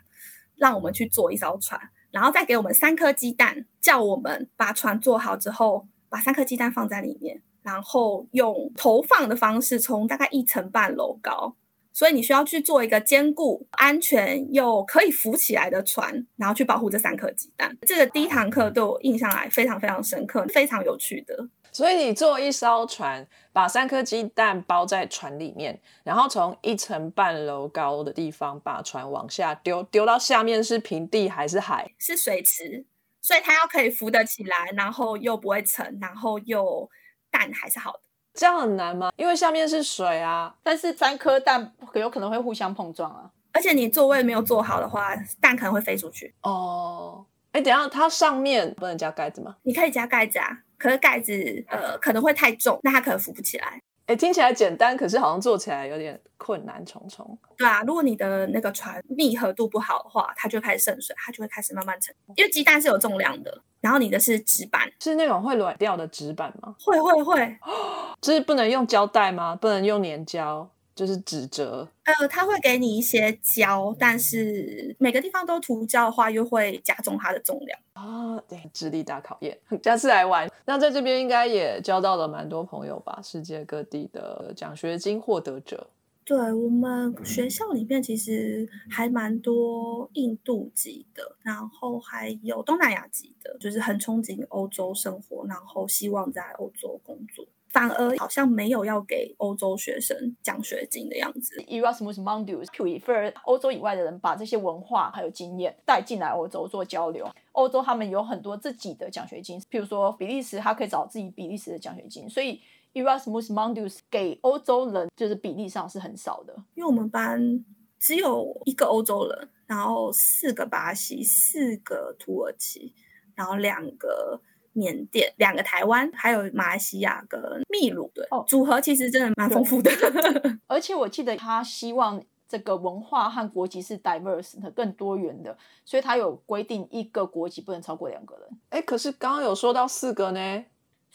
让我们去做一艘船，然后再给我们三颗鸡蛋，叫我们把船做好之后，把三颗鸡蛋放在里面，然后用投放的方式从大概一层半楼高，所以你需要去做一个坚固、安全又可以浮起来的船，然后去保护这三颗鸡蛋。这个第一堂课对我印象来非常非常深刻，非常有趣的。所以你做一艘船，把三颗鸡蛋包在船里面，然后从一层半楼高的地方把船往下丢，丢到下面是平地还是海？是水池，所以它要可以浮得起来，然后又不会沉，然后又蛋还是好的。这样很难吗？因为下面是水啊，但是三颗蛋有可能会互相碰撞啊，而且你座位没有做好的话，蛋可能会飞出去。哦，哎，等下它上面不能加盖子吗？你可以加盖子啊。可是盖子呃可能会太重，那它可能浮不起来。哎，听起来简单，可是好像做起来有点困难重重。对啊，如果你的那个船密合度不好的话，它就开始渗水，它就会开始慢慢沉。因为鸡蛋是有重量的，然后你的是纸板，是那种会软掉的纸板吗？会会会，就是不能用胶带吗？不能用粘胶？就是纸折，呃，他会给你一些胶，但是每个地方都涂胶的话，又会加重它的重量啊。对，智力大考验，下次来玩。那在这边应该也交到了蛮多朋友吧？世界各地的奖学金获得者。对我们学校里面其实还蛮多印度籍的，然后还有东南亚籍的，就是很憧憬欧洲生活，然后希望在欧洲工作。反而好像没有要给欧洲学生奖学金的样子。Erasmus Mundus prefer 欧洲以外的人把这些文化还有经验带进来欧洲做交流。欧洲他们有很多自己的奖学金，譬如说比利时，他可以找自己比利时的奖学金。所以 Erasmus Mundus 给欧洲人就是比例上是很少的。因为我们班只有一个欧洲人，然后四个巴西，四个土耳其，然后两个。缅甸两个台湾，还有马来西亚跟秘鲁，对，组合其实真的蛮丰富的。而且我记得他希望这个文化和国籍是 diverse 的，更多元的，所以他有规定一个国籍不能超过两个人。哎，可是刚刚有说到四个呢。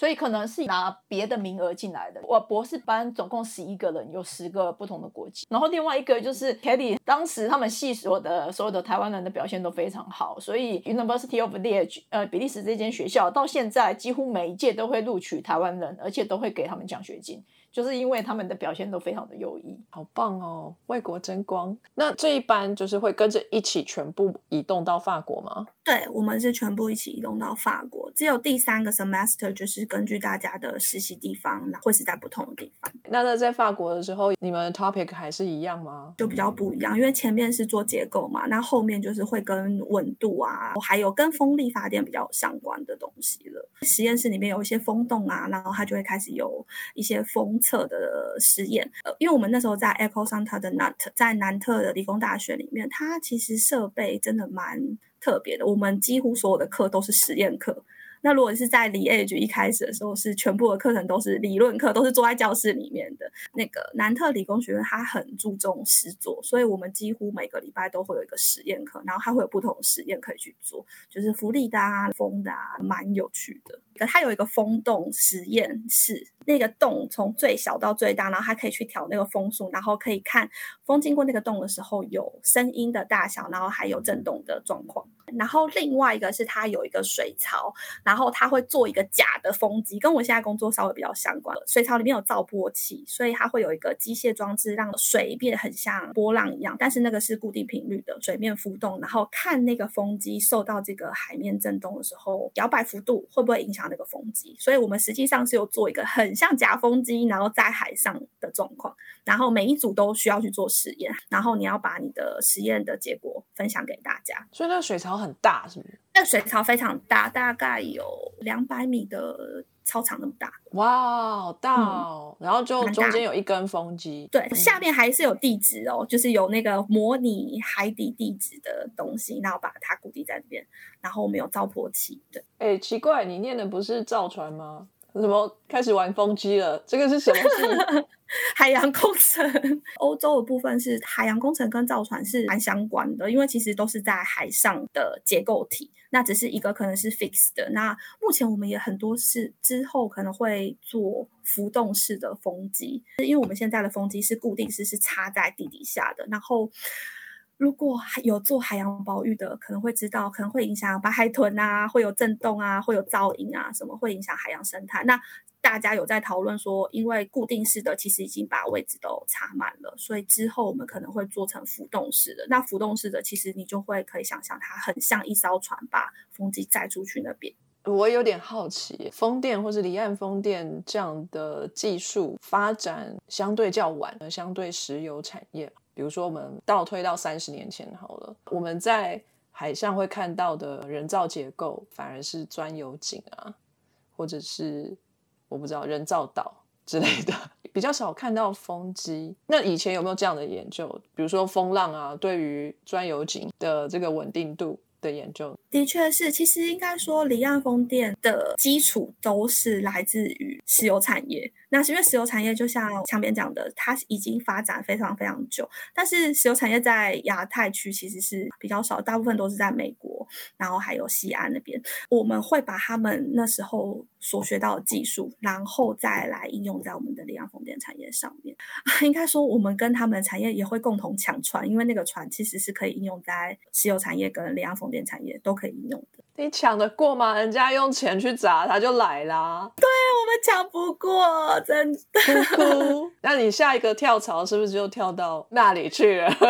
所以可能是拿别的名额进来的。我博士班总共十一个人，有十个不同的国籍。然后另外一个就是 Kelly，当时他们系所的所有的台湾人的表现都非常好，所以 University of Liege，呃，比利时这间学校到现在几乎每一届都会录取台湾人，而且都会给他们奖学金。就是因为他们的表现都非常的优异，好棒哦，为国争光。那这一班就是会跟着一起全部移动到法国吗？对，我们是全部一起移动到法国。只有第三个 semester 就是根据大家的实习地方，那会是在不同的地方，那那在法国的时候，你们 topic 还是一样吗？就比较不一样。因为前面是做结构嘛，那后面就是会跟温度啊，还有跟风力发电比较相关的东西了。实验室里面有一些风洞啊，然后它就会开始有一些封测的实验。呃，因为我们那时候在 Echo Santa 的南特在南特的理工大学里面，它其实设备真的蛮特别的。我们几乎所有的课都是实验课。那如果是在理 Age 一开始的时候，是全部的课程都是理论课，都是坐在教室里面的。那个南特理工学院它很注重实作，所以我们几乎每个礼拜都会有一个实验课，然后它会有不同的实验可以去做，就是浮力的啊、风的啊，蛮有趣的。它有一个风洞实验室，那个洞从最小到最大，然后它可以去调那个风速，然后可以看风经过那个洞的时候有声音的大小，然后还有震动的状况。然后另外一个是它有一个水槽，然然后它会做一个假的风机，跟我现在工作稍微比较相关。水槽里面有造波器，所以它会有一个机械装置，让水变得很像波浪一样，但是那个是固定频率的水面浮动，然后看那个风机受到这个海面震动的时候，摇摆幅度会不会影响。那个风机，所以我们实际上是有做一个很像夹风机，然后在海上的状况，然后每一组都需要去做实验，然后你要把你的实验的结果分享给大家。所以那个水槽很大，是不是？那水槽非常大，大概有两百米的。操场那么大，哇，好大哦！然后就中间有一根风机，对，下面还是有地质哦，就是有那个模拟海底地质的东西，然后把它固定在那边，然后我们有造波器，对。哎，奇怪，你念的不是造船吗？怎么开始玩风机了？这个是什么系？海洋工程。欧洲的部分是海洋工程跟造船是蛮相关的，因为其实都是在海上的结构体。那只是一个可能是 fixed 的。那目前我们也很多是之后可能会做浮动式的风机，因为我们现在的风机是固定式，是插在地底下的。然后。如果有做海洋保育的，可能会知道，可能会影响白海豚啊，会有震动啊，会有噪音啊，什么会影响海洋生态。那大家有在讨论说，因为固定式的其实已经把位置都插满了，所以之后我们可能会做成浮动式的。那浮动式的，其实你就会可以想象，它很像一艘船把风机载出去那边。我有点好奇，风电或是离岸风电这样的技术发展相对较晚，相对石油产业。比如说，我们倒推到三十年前好了，我们在海上会看到的人造结构，反而是钻油井啊，或者是我不知道人造岛 之类的，比较少看到风机。那以前有没有这样的研究？比如说风浪啊，对于钻油井的这个稳定度？的研究的确是，其实应该说，离岸风电的基础都是来自于石油产业。那是因为石油产业就像墙边讲的，它已经发展非常非常久，但是石油产业在亚太区其实是比较少，大部分都是在美国，然后还有西安那边。我们会把他们那时候所学到的技术，然后再来应用在我们的离岸风电产业上面。应该说，我们跟他们的产业也会共同抢船，因为那个船其实是可以应用在石油产业跟离岸风。电产业都可以应用的，你抢得过吗？人家用钱去砸，他就来啦。对我们抢不过，真的。那你下一个跳槽是不是就跳到那里去了？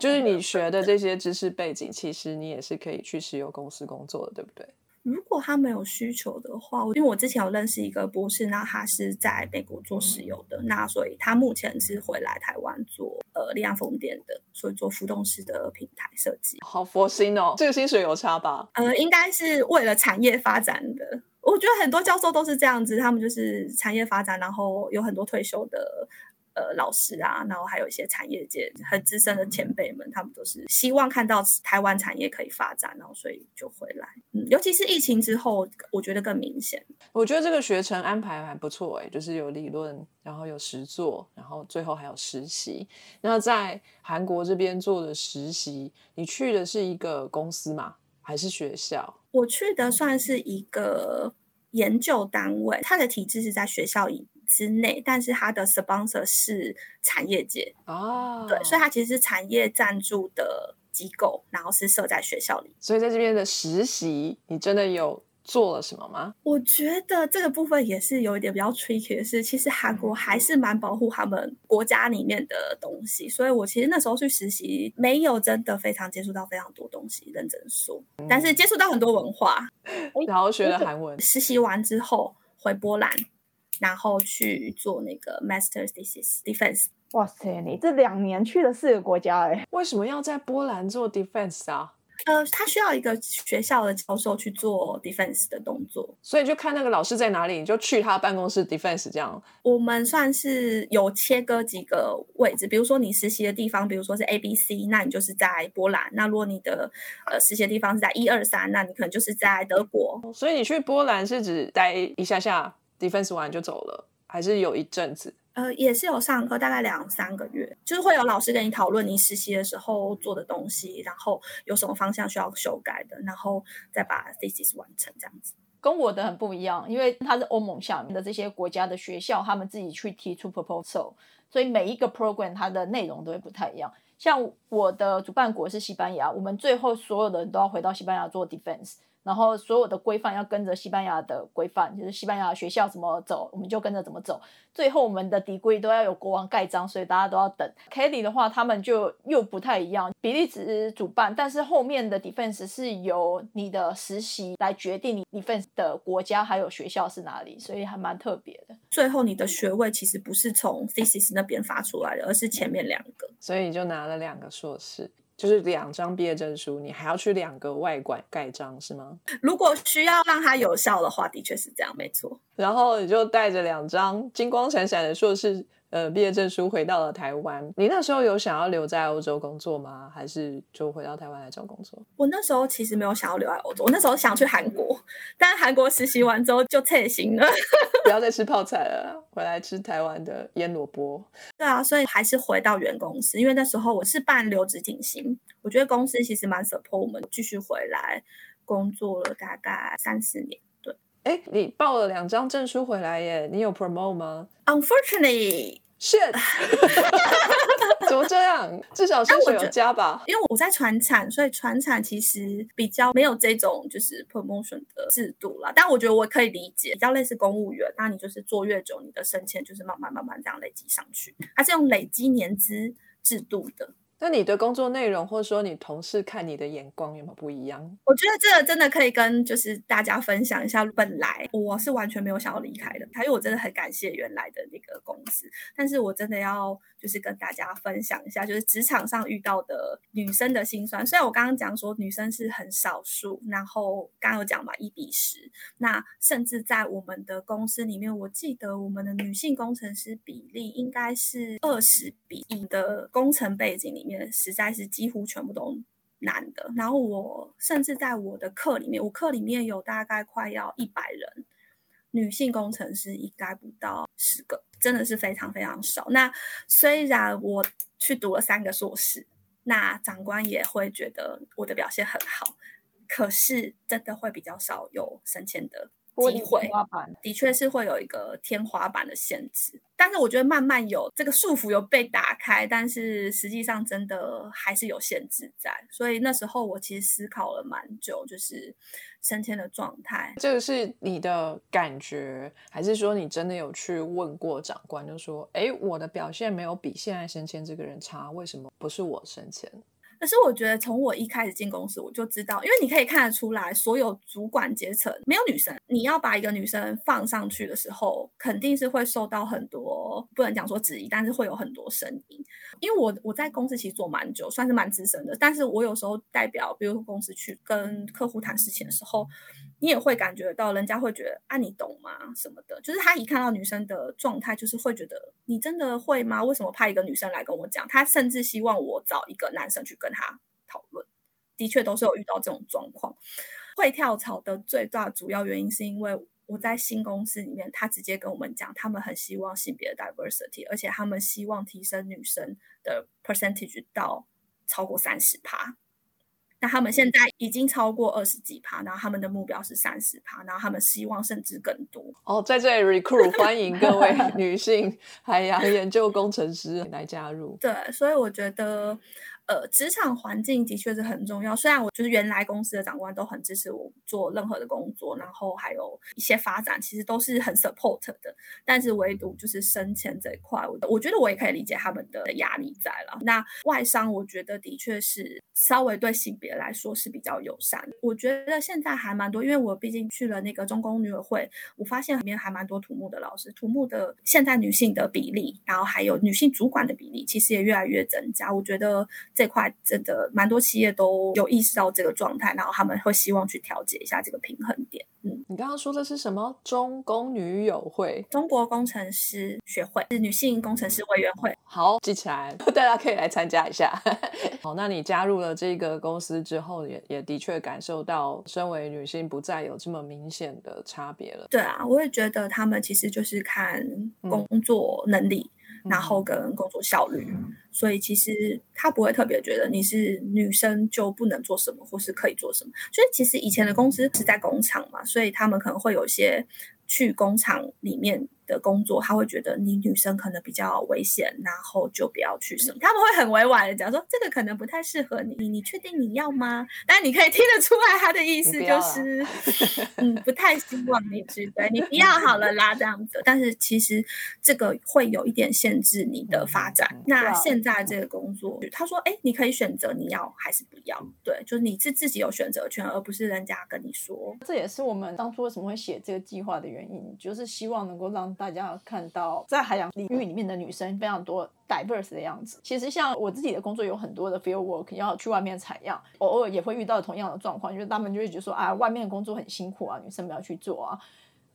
就是你学的这些知识背景，其实你也是可以去石油公司工作的，对不对？如果他没有需求的话，因为我之前有认识一个博士，那他是在美国做石油的，那所以他目前是回来台湾做呃力量风电的，所以做浮动式的平台设计。好佛心哦，这个薪水有差吧？呃，应该是为了产业发展的。我觉得很多教授都是这样子，他们就是产业发展，然后有很多退休的。呃，老师啊，然后还有一些产业界很资深的前辈们，他们都是希望看到台湾产业可以发展，然后所以就回来。嗯，尤其是疫情之后，我觉得更明显。我觉得这个学程安排还不错哎，就是有理论，然后有实作，然后最后还有实习。那在韩国这边做的实习，你去的是一个公司吗？还是学校？我去的算是一个研究单位，它的体制是在学校里。之内，但是它的 sponsor 是产业界哦，对，所以它其实是产业赞助的机构，然后是设在学校里。所以在这边的实习，你真的有做了什么吗？我觉得这个部分也是有一点比较 tricky 的是，其实韩国还是蛮保护他们国家里面的东西，所以我其实那时候去实习，没有真的非常接触到非常多东西，认真说，但是接触到很多文化。然后学了韩文。实习完之后回波兰，然后去做那个 Master's Thesis Defense。哇塞，你这两年去了四个国家哎，为什么要在波兰做 Defense 啊？呃，他需要一个学校的教授去做 defense 的动作，所以就看那个老师在哪里，你就去他办公室 defense 这样。我们算是有切割几个位置，比如说你实习的地方，比如说是 A、B、C，那你就是在波兰；那如果你的呃实习的地方是在一二三，那你可能就是在德国。所以你去波兰是指待一下下 defense 完就走了，还是有一阵子？呃，也是有上课，大概两三个月，就是会有老师跟你讨论你实习的时候做的东西，然后有什么方向需要修改的，然后再把 thesis 完成这样子。跟我的很不一样，因为它是欧盟下面的这些国家的学校，他们自己去提出 proposal，所以每一个 program 它的内容都会不太一样。像我的主办国是西班牙，我们最后所有的人都要回到西班牙做 defense。然后所有的规范要跟着西班牙的规范，就是西班牙学校怎么走，我们就跟着怎么走。最后我们的底规都要有国王盖章，所以大家都要等。Kelly 的话，他们就又不太一样，比利时主办，但是后面的 defense 是由你的实习来决定你 defense 的国家还有学校是哪里，所以还蛮特别的。最后你的学位其实不是从 thesis 那边发出来的，而是前面两个，所以你就拿了两个硕士。就是两张毕业证书，你还要去两个外馆盖章是吗？如果需要让它有效的话，的确是这样，没错。然后你就带着两张金光闪闪的硕士。呃，毕业证书回到了台湾。你那时候有想要留在欧洲工作吗？还是就回到台湾来找工作？我那时候其实没有想要留在欧洲，我那时候想去韩国，但韩国实习完之后就撤行了，不要再吃泡菜了，回来吃台湾的腌萝卜。对啊，所以还是回到原公司，因为那时候我是办留职停薪，我觉得公司其实蛮 support 我们继续回来工作了大概三四年。对，哎，你报了两张证书回来耶，你有 promote 吗？Unfortunately。shit，怎么这样？至少薪水有加吧？因为我在船产，所以船产其实比较没有这种就是 promotion 的制度啦。但我觉得我可以理解，比较类似公务员，那你就是做越久，你的升迁就是慢慢慢慢这样累积上去，它是用累积年资制度的。那你的工作内容，或者说你同事看你的眼光有没有不一样？我觉得这个真的可以跟就是大家分享一下。本来我是完全没有想要离开的，因为我真的很感谢原来的那个公司。但是我真的要就是跟大家分享一下，就是职场上遇到的女生的心酸。虽然我刚刚讲说女生是很少数，然后刚刚有讲嘛一比十，那甚至在我们的公司里面，我记得我们的女性工程师比例应该是二十比一的工程背景里。面实在是几乎全部都男的，然后我甚至在我的课里面，我课里面有大概快要一百人，女性工程师应该不到十个，真的是非常非常少。那虽然我去读了三个硕士，那长官也会觉得我的表现很好，可是真的会比较少有升迁的。机会的确是会有一个天花板的限制，但是我觉得慢慢有这个束缚有被打开，但是实际上真的还是有限制在。所以那时候我其实思考了蛮久，就是升迁的状态。这个是你的感觉，还是说你真的有去问过长官，就说：“哎，我的表现没有比现在升迁这个人差，为什么不是我升迁？”可是我觉得从我一开始进公司，我就知道，因为你可以看得出来，所有主管阶层没有女生。你要把一个女生放上去的时候，肯定是会受到很多不能讲说质疑，但是会有很多声音。因为我我在公司其实做蛮久，算是蛮资深的，但是我有时候代表，比如说公司去跟客户谈事情的时候。你也会感觉到，人家会觉得啊，你懂吗？什么的，就是他一看到女生的状态，就是会觉得你真的会吗？为什么派一个女生来跟我讲？他甚至希望我找一个男生去跟他讨论。的确，都是有遇到这种状况。会跳槽的最大主要原因，是因为我在新公司里面，他直接跟我们讲，他们很希望性别 diversity，而且他们希望提升女生的 percentage 到超过三十趴。那他们现在已经超过二十几趴，然后他们的目标是三十趴，然后他们希望甚至更多。哦，在这里 recruit 欢迎各位女性海洋研究工程师来加入。对，所以我觉得，呃，职场环境的确是很重要。虽然我就是原来公司的长官都很支持我做任何的工作，然后还有一些发展，其实都是很 support 的。但是唯独就是升迁这一块，我我觉得我也可以理解他们的压力在了。那外商，我觉得的确是稍微对性别来说是比较友善。我觉得现在还蛮多，因为我毕竟去了那个中公女委会，我发现里面还蛮多土木的老师，土木的现在女性的比例，然后还有女性主管的比例，其实也越来越增加。我觉得。这块真的蛮多企业都有意识到这个状态，然后他们会希望去调节一下这个平衡点。嗯，你刚刚说的是什么？中工女友会、中国工程师学会是女性工程师委员会。好，记起来，大家可以来参加一下。好，那你加入了这个公司之后，也也的确感受到身为女性不再有这么明显的差别了。对啊，我也觉得他们其实就是看工作能力。然后跟工作效率，所以其实他不会特别觉得你是女生就不能做什么，或是可以做什么。所以其实以前的公司是在工厂嘛，所以他们可能会有一些去工厂里面。的工作，他会觉得你女生可能比较危险，然后就不要去什么。他们会很委婉的讲说，这个可能不太适合你，你确定你要吗？但你可以听得出来他的意思就是，嗯，不太希望你去，对你不要好了啦这样子。但是其实这个会有一点限制你的发展。那现在这个工作，他说，哎，你可以选择你要还是不要，对，就是你是自己有选择权，而不是人家跟你说。这也是我们当初为什么会写这个计划的原因，就是希望能够让。大家看到在海洋领域里面的女生非常多 diverse 的样子。其实像我自己的工作有很多的 field work 要去外面采样，偶尔也会遇到同样的状况，就是他们就会觉得说啊，外面的工作很辛苦啊，女生不要去做啊。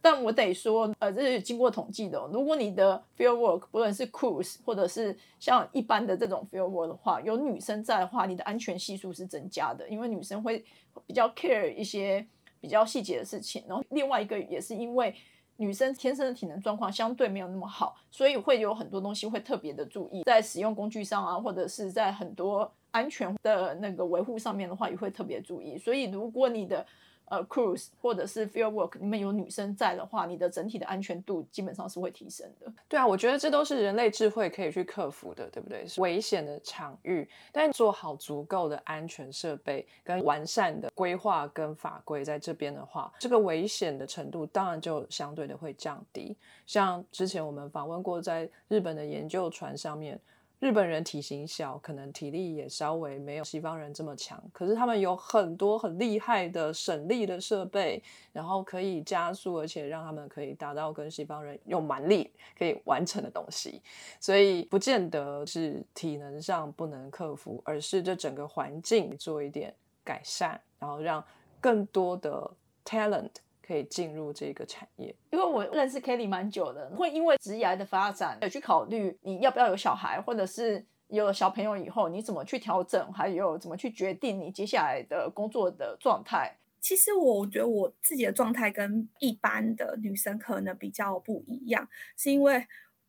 但我得说，呃，这是经过统计的。如果你的 field work 不论是 cruise 或者是像一般的这种 field work 的话，有女生在的话，你的安全系数是增加的，因为女生会比较 care 一些比较细节的事情。然后另外一个也是因为。女生天生的体能状况相对没有那么好，所以会有很多东西会特别的注意，在使用工具上啊，或者是在很多安全的那个维护上面的话，也会特别注意。所以如果你的呃，cruise 或者是 field work，你们有女生在的话，你的整体的安全度基本上是会提升的。对啊，我觉得这都是人类智慧可以去克服的，对不对？危险的场域，但做好足够的安全设备跟完善的规划跟法规，在这边的话，这个危险的程度当然就相对的会降低。像之前我们访问过在日本的研究船上面。日本人体型小，可能体力也稍微没有西方人这么强，可是他们有很多很厉害的省力的设备，然后可以加速，而且让他们可以达到跟西方人用蛮力可以完成的东西。所以不见得是体能上不能克服，而是这整个环境做一点改善，然后让更多的 talent。可以进入这个产业，因为我认识 Kelly 蛮久的，会因为职业的发展有去考虑你要不要有小孩，或者是有了小朋友以后你怎么去调整，还有怎么去决定你接下来的工作的状态。其实我觉得我自己的状态跟一般的女生可能比较不一样，是因为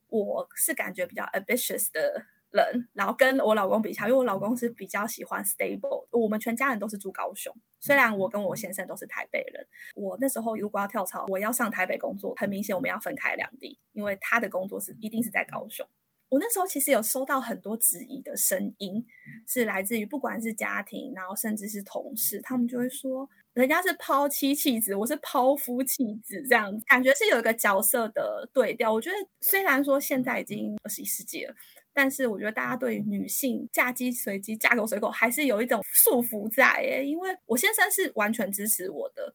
我是感觉比较 ambitious 的。人，然后跟我老公比较，因为我老公是比较喜欢 stable。我们全家人都是住高雄，虽然我跟我先生都是台北人。我那时候如果要跳槽，我要上台北工作，很明显我们要分开两地，因为他的工作是一定是在高雄。我那时候其实有收到很多质疑的声音，是来自于不管是家庭，然后甚至是同事，他们就会说，人家是抛妻弃子，我是抛夫弃子，这样感觉是有一个角色的对调。我觉得虽然说现在已经二十一世纪了。但是我觉得大家对女性嫁鸡随鸡、嫁狗随狗还是有一种束缚在耶。因为我先生是完全支持我的，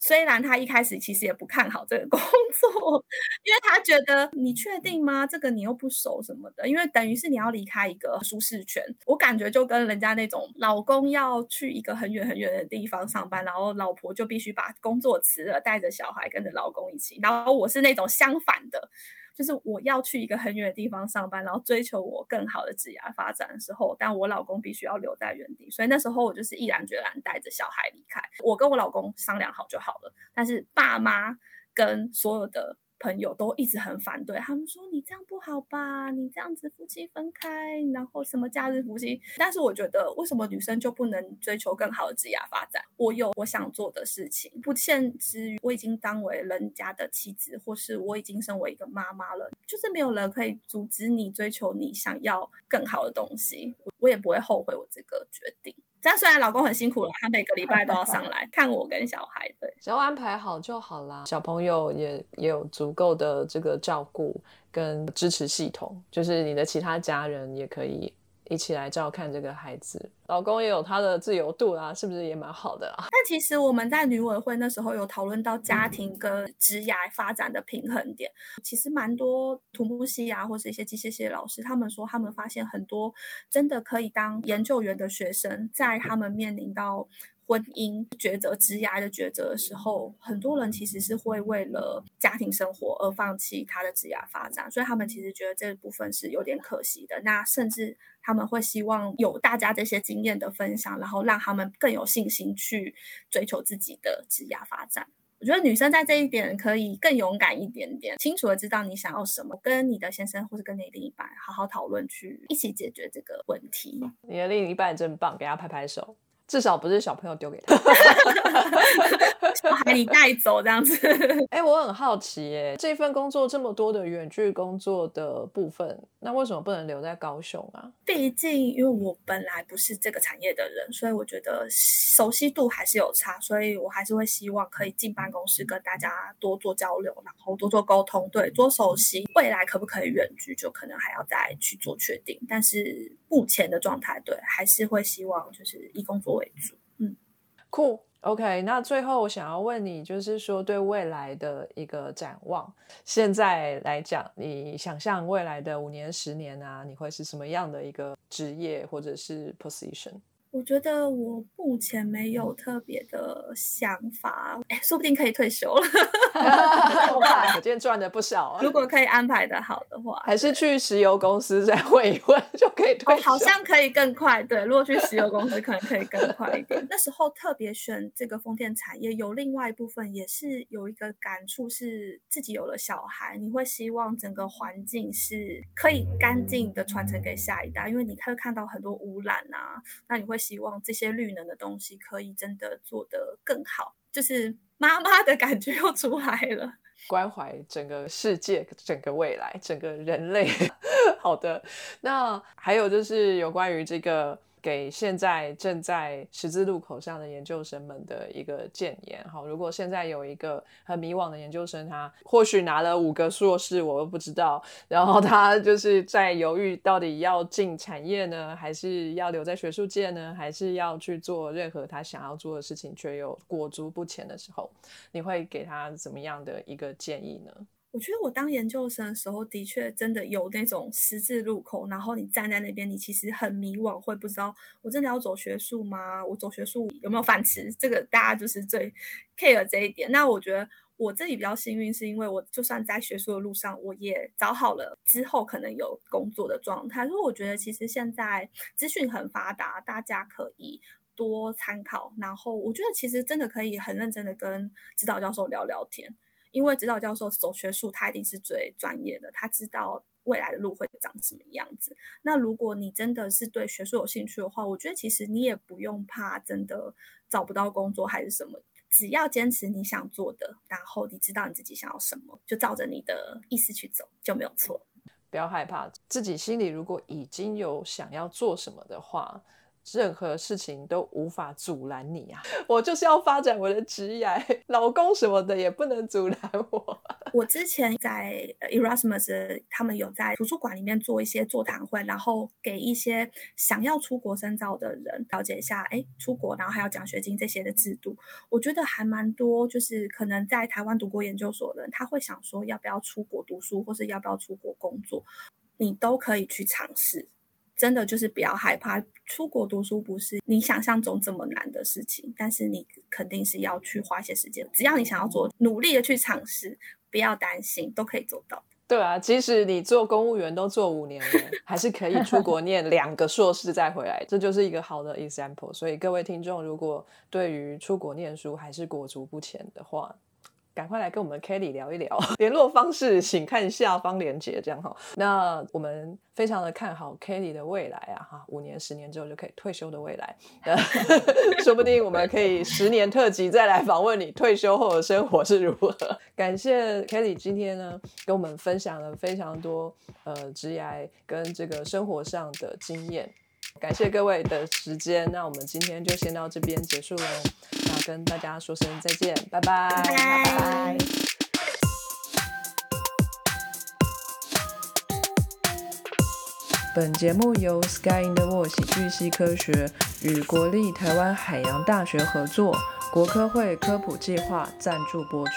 虽然他一开始其实也不看好这个工作，因为他觉得你确定吗？这个你又不熟什么的，因为等于是你要离开一个舒适圈。我感觉就跟人家那种老公要去一个很远很远的地方上班，然后老婆就必须把工作辞了，带着小孩跟着老公一起。然后我是那种相反的。就是我要去一个很远的地方上班，然后追求我更好的职业发展的时候，但我老公必须要留在原地，所以那时候我就是毅然决然带着小孩离开。我跟我老公商量好就好了，但是爸妈跟所有的。朋友都一直很反对，他们说你这样不好吧，你这样子夫妻分开，然后什么假日夫妻。但是我觉得，为什么女生就不能追求更好的职业发展？我有我想做的事情，不限制于我已经当为人家的妻子，或是我已经身为一个妈妈了，就是没有人可以阻止你追求你想要更好的东西。我也不会后悔我这个决定。但虽然老公很辛苦了，他每个礼拜都要上来看我跟小孩，对，只要安排好就好啦。小朋友也也有足够的这个照顾跟支持系统，就是你的其他家人也可以。一起来照看这个孩子，老公也有他的自由度啊，是不是也蛮好的啊？但其实我们在女委会那时候有讨论到家庭跟职涯发展的平衡点。其实蛮多土木系啊，或者一些机械系的老师，他们说他们发现很多真的可以当研究员的学生，在他们面临到。婚姻抉择、职涯的抉择的时候，很多人其实是会为了家庭生活而放弃他的职涯发展，所以他们其实觉得这部分是有点可惜的。那甚至他们会希望有大家这些经验的分享，然后让他们更有信心去追求自己的职涯发展。我觉得女生在这一点可以更勇敢一点点，清楚的知道你想要什么，跟你的先生或是跟你另一半好好讨论，去一起解决这个问题。你的另一半真棒，给他拍拍手。至少不是小朋友丢给他，小孩你带走这样子。哎，我很好奇，耶，这份工作这么多的远距工作的部分，那为什么不能留在高雄啊？毕竟因为我本来不是这个产业的人，所以我觉得熟悉度还是有差，所以我还是会希望可以进办公室跟大家多做交流，然后多做沟通，对，多熟悉。未来可不可以远距，就可能还要再去做确定。但是目前的状态，对，还是会希望就是以工作。为主，嗯，酷，OK。那最后我想要问你，就是说对未来的一个展望。现在来讲，你想象未来的五年、十年啊，你会是什么样的一个职业或者是 position？我觉得我目前没有特别的想法，哎，说不定可以退休了。我今天赚的不少啊，如果可以安排的好的话，还是去石油公司再混一混就可以退休。好像可以更快，对，如果去石油公司可能可以更 快一点。那时候特别选这个风电产业，有另外一部分也是有一个感触，是自己有了小孩，你会希望整个环境是可以干净的传承给下一代，因为你会看到很多污染啊，那你会。希望这些绿能的东西可以真的做得更好，就是妈妈的感觉又出来了，关怀整个世界、整个未来、整个人类。好的，那还有就是有关于这个。给现在正在十字路口上的研究生们的一个建言好，如果现在有一个很迷惘的研究生，他或许拿了五个硕士，我都不知道，然后他就是在犹豫到底要进产业呢，还是要留在学术界呢，还是要去做任何他想要做的事情，却又裹足不前的时候，你会给他怎么样的一个建议呢？我觉得我当研究生的时候，的确真的有那种十字路口，然后你站在那边，你其实很迷惘，会不知道我真的要走学术吗？我走学术有没有饭吃？这个大家就是最 care 这一点。那我觉得我自己比较幸运，是因为我就算在学术的路上，我也找好了之后可能有工作的状态。所以我觉得其实现在资讯很发达，大家可以多参考。然后我觉得其实真的可以很认真的跟指导教授聊聊天。因为指导教授走学术，他一定是最专业的，他知道未来的路会长什么样子。那如果你真的是对学术有兴趣的话，我觉得其实你也不用怕，真的找不到工作还是什么，只要坚持你想做的，然后你知道你自己想要什么，就照着你的意思去走就没有错。不要害怕，自己心里如果已经有想要做什么的话。任何事情都无法阻拦你啊！我就是要发展我的职业，老公什么的也不能阻拦我。我之前在 Erasmus，他们有在图书馆里面做一些座谈会，然后给一些想要出国深造的人了解一下，哎，出国然后还有奖学金这些的制度。我觉得还蛮多，就是可能在台湾读过研究所的人，他会想说要不要出国读书，或是要不要出国工作，你都可以去尝试。真的就是不要害怕出国读书，不是你想象中这么难的事情。但是你肯定是要去花些时间，只要你想要做，努力的去尝试，不要担心，都可以做到。对啊，即使你做公务员都做五年了，还是可以出国念两个硕士再回来，这就是一个好的 example。所以各位听众，如果对于出国念书还是裹足不前的话，赶快来跟我们 Kelly 聊一聊。联络方式请看下方链接，这样哈。那我们非常的看好 Kelly 的未来啊，哈，五年、十年之后就可以退休的未来，说不定我们可以十年特辑再来访问你退休后的生活是如何。感谢 Kelly 今天呢跟我们分享了非常多呃职业跟这个生活上的经验。感谢各位的时间，那我们今天就先到这边结束喽。那跟大家说声再见，拜拜，拜拜。本节目由 Sky in the World 喜剧系科学与国立台湾海洋大学合作，国科会科普计划赞助播出。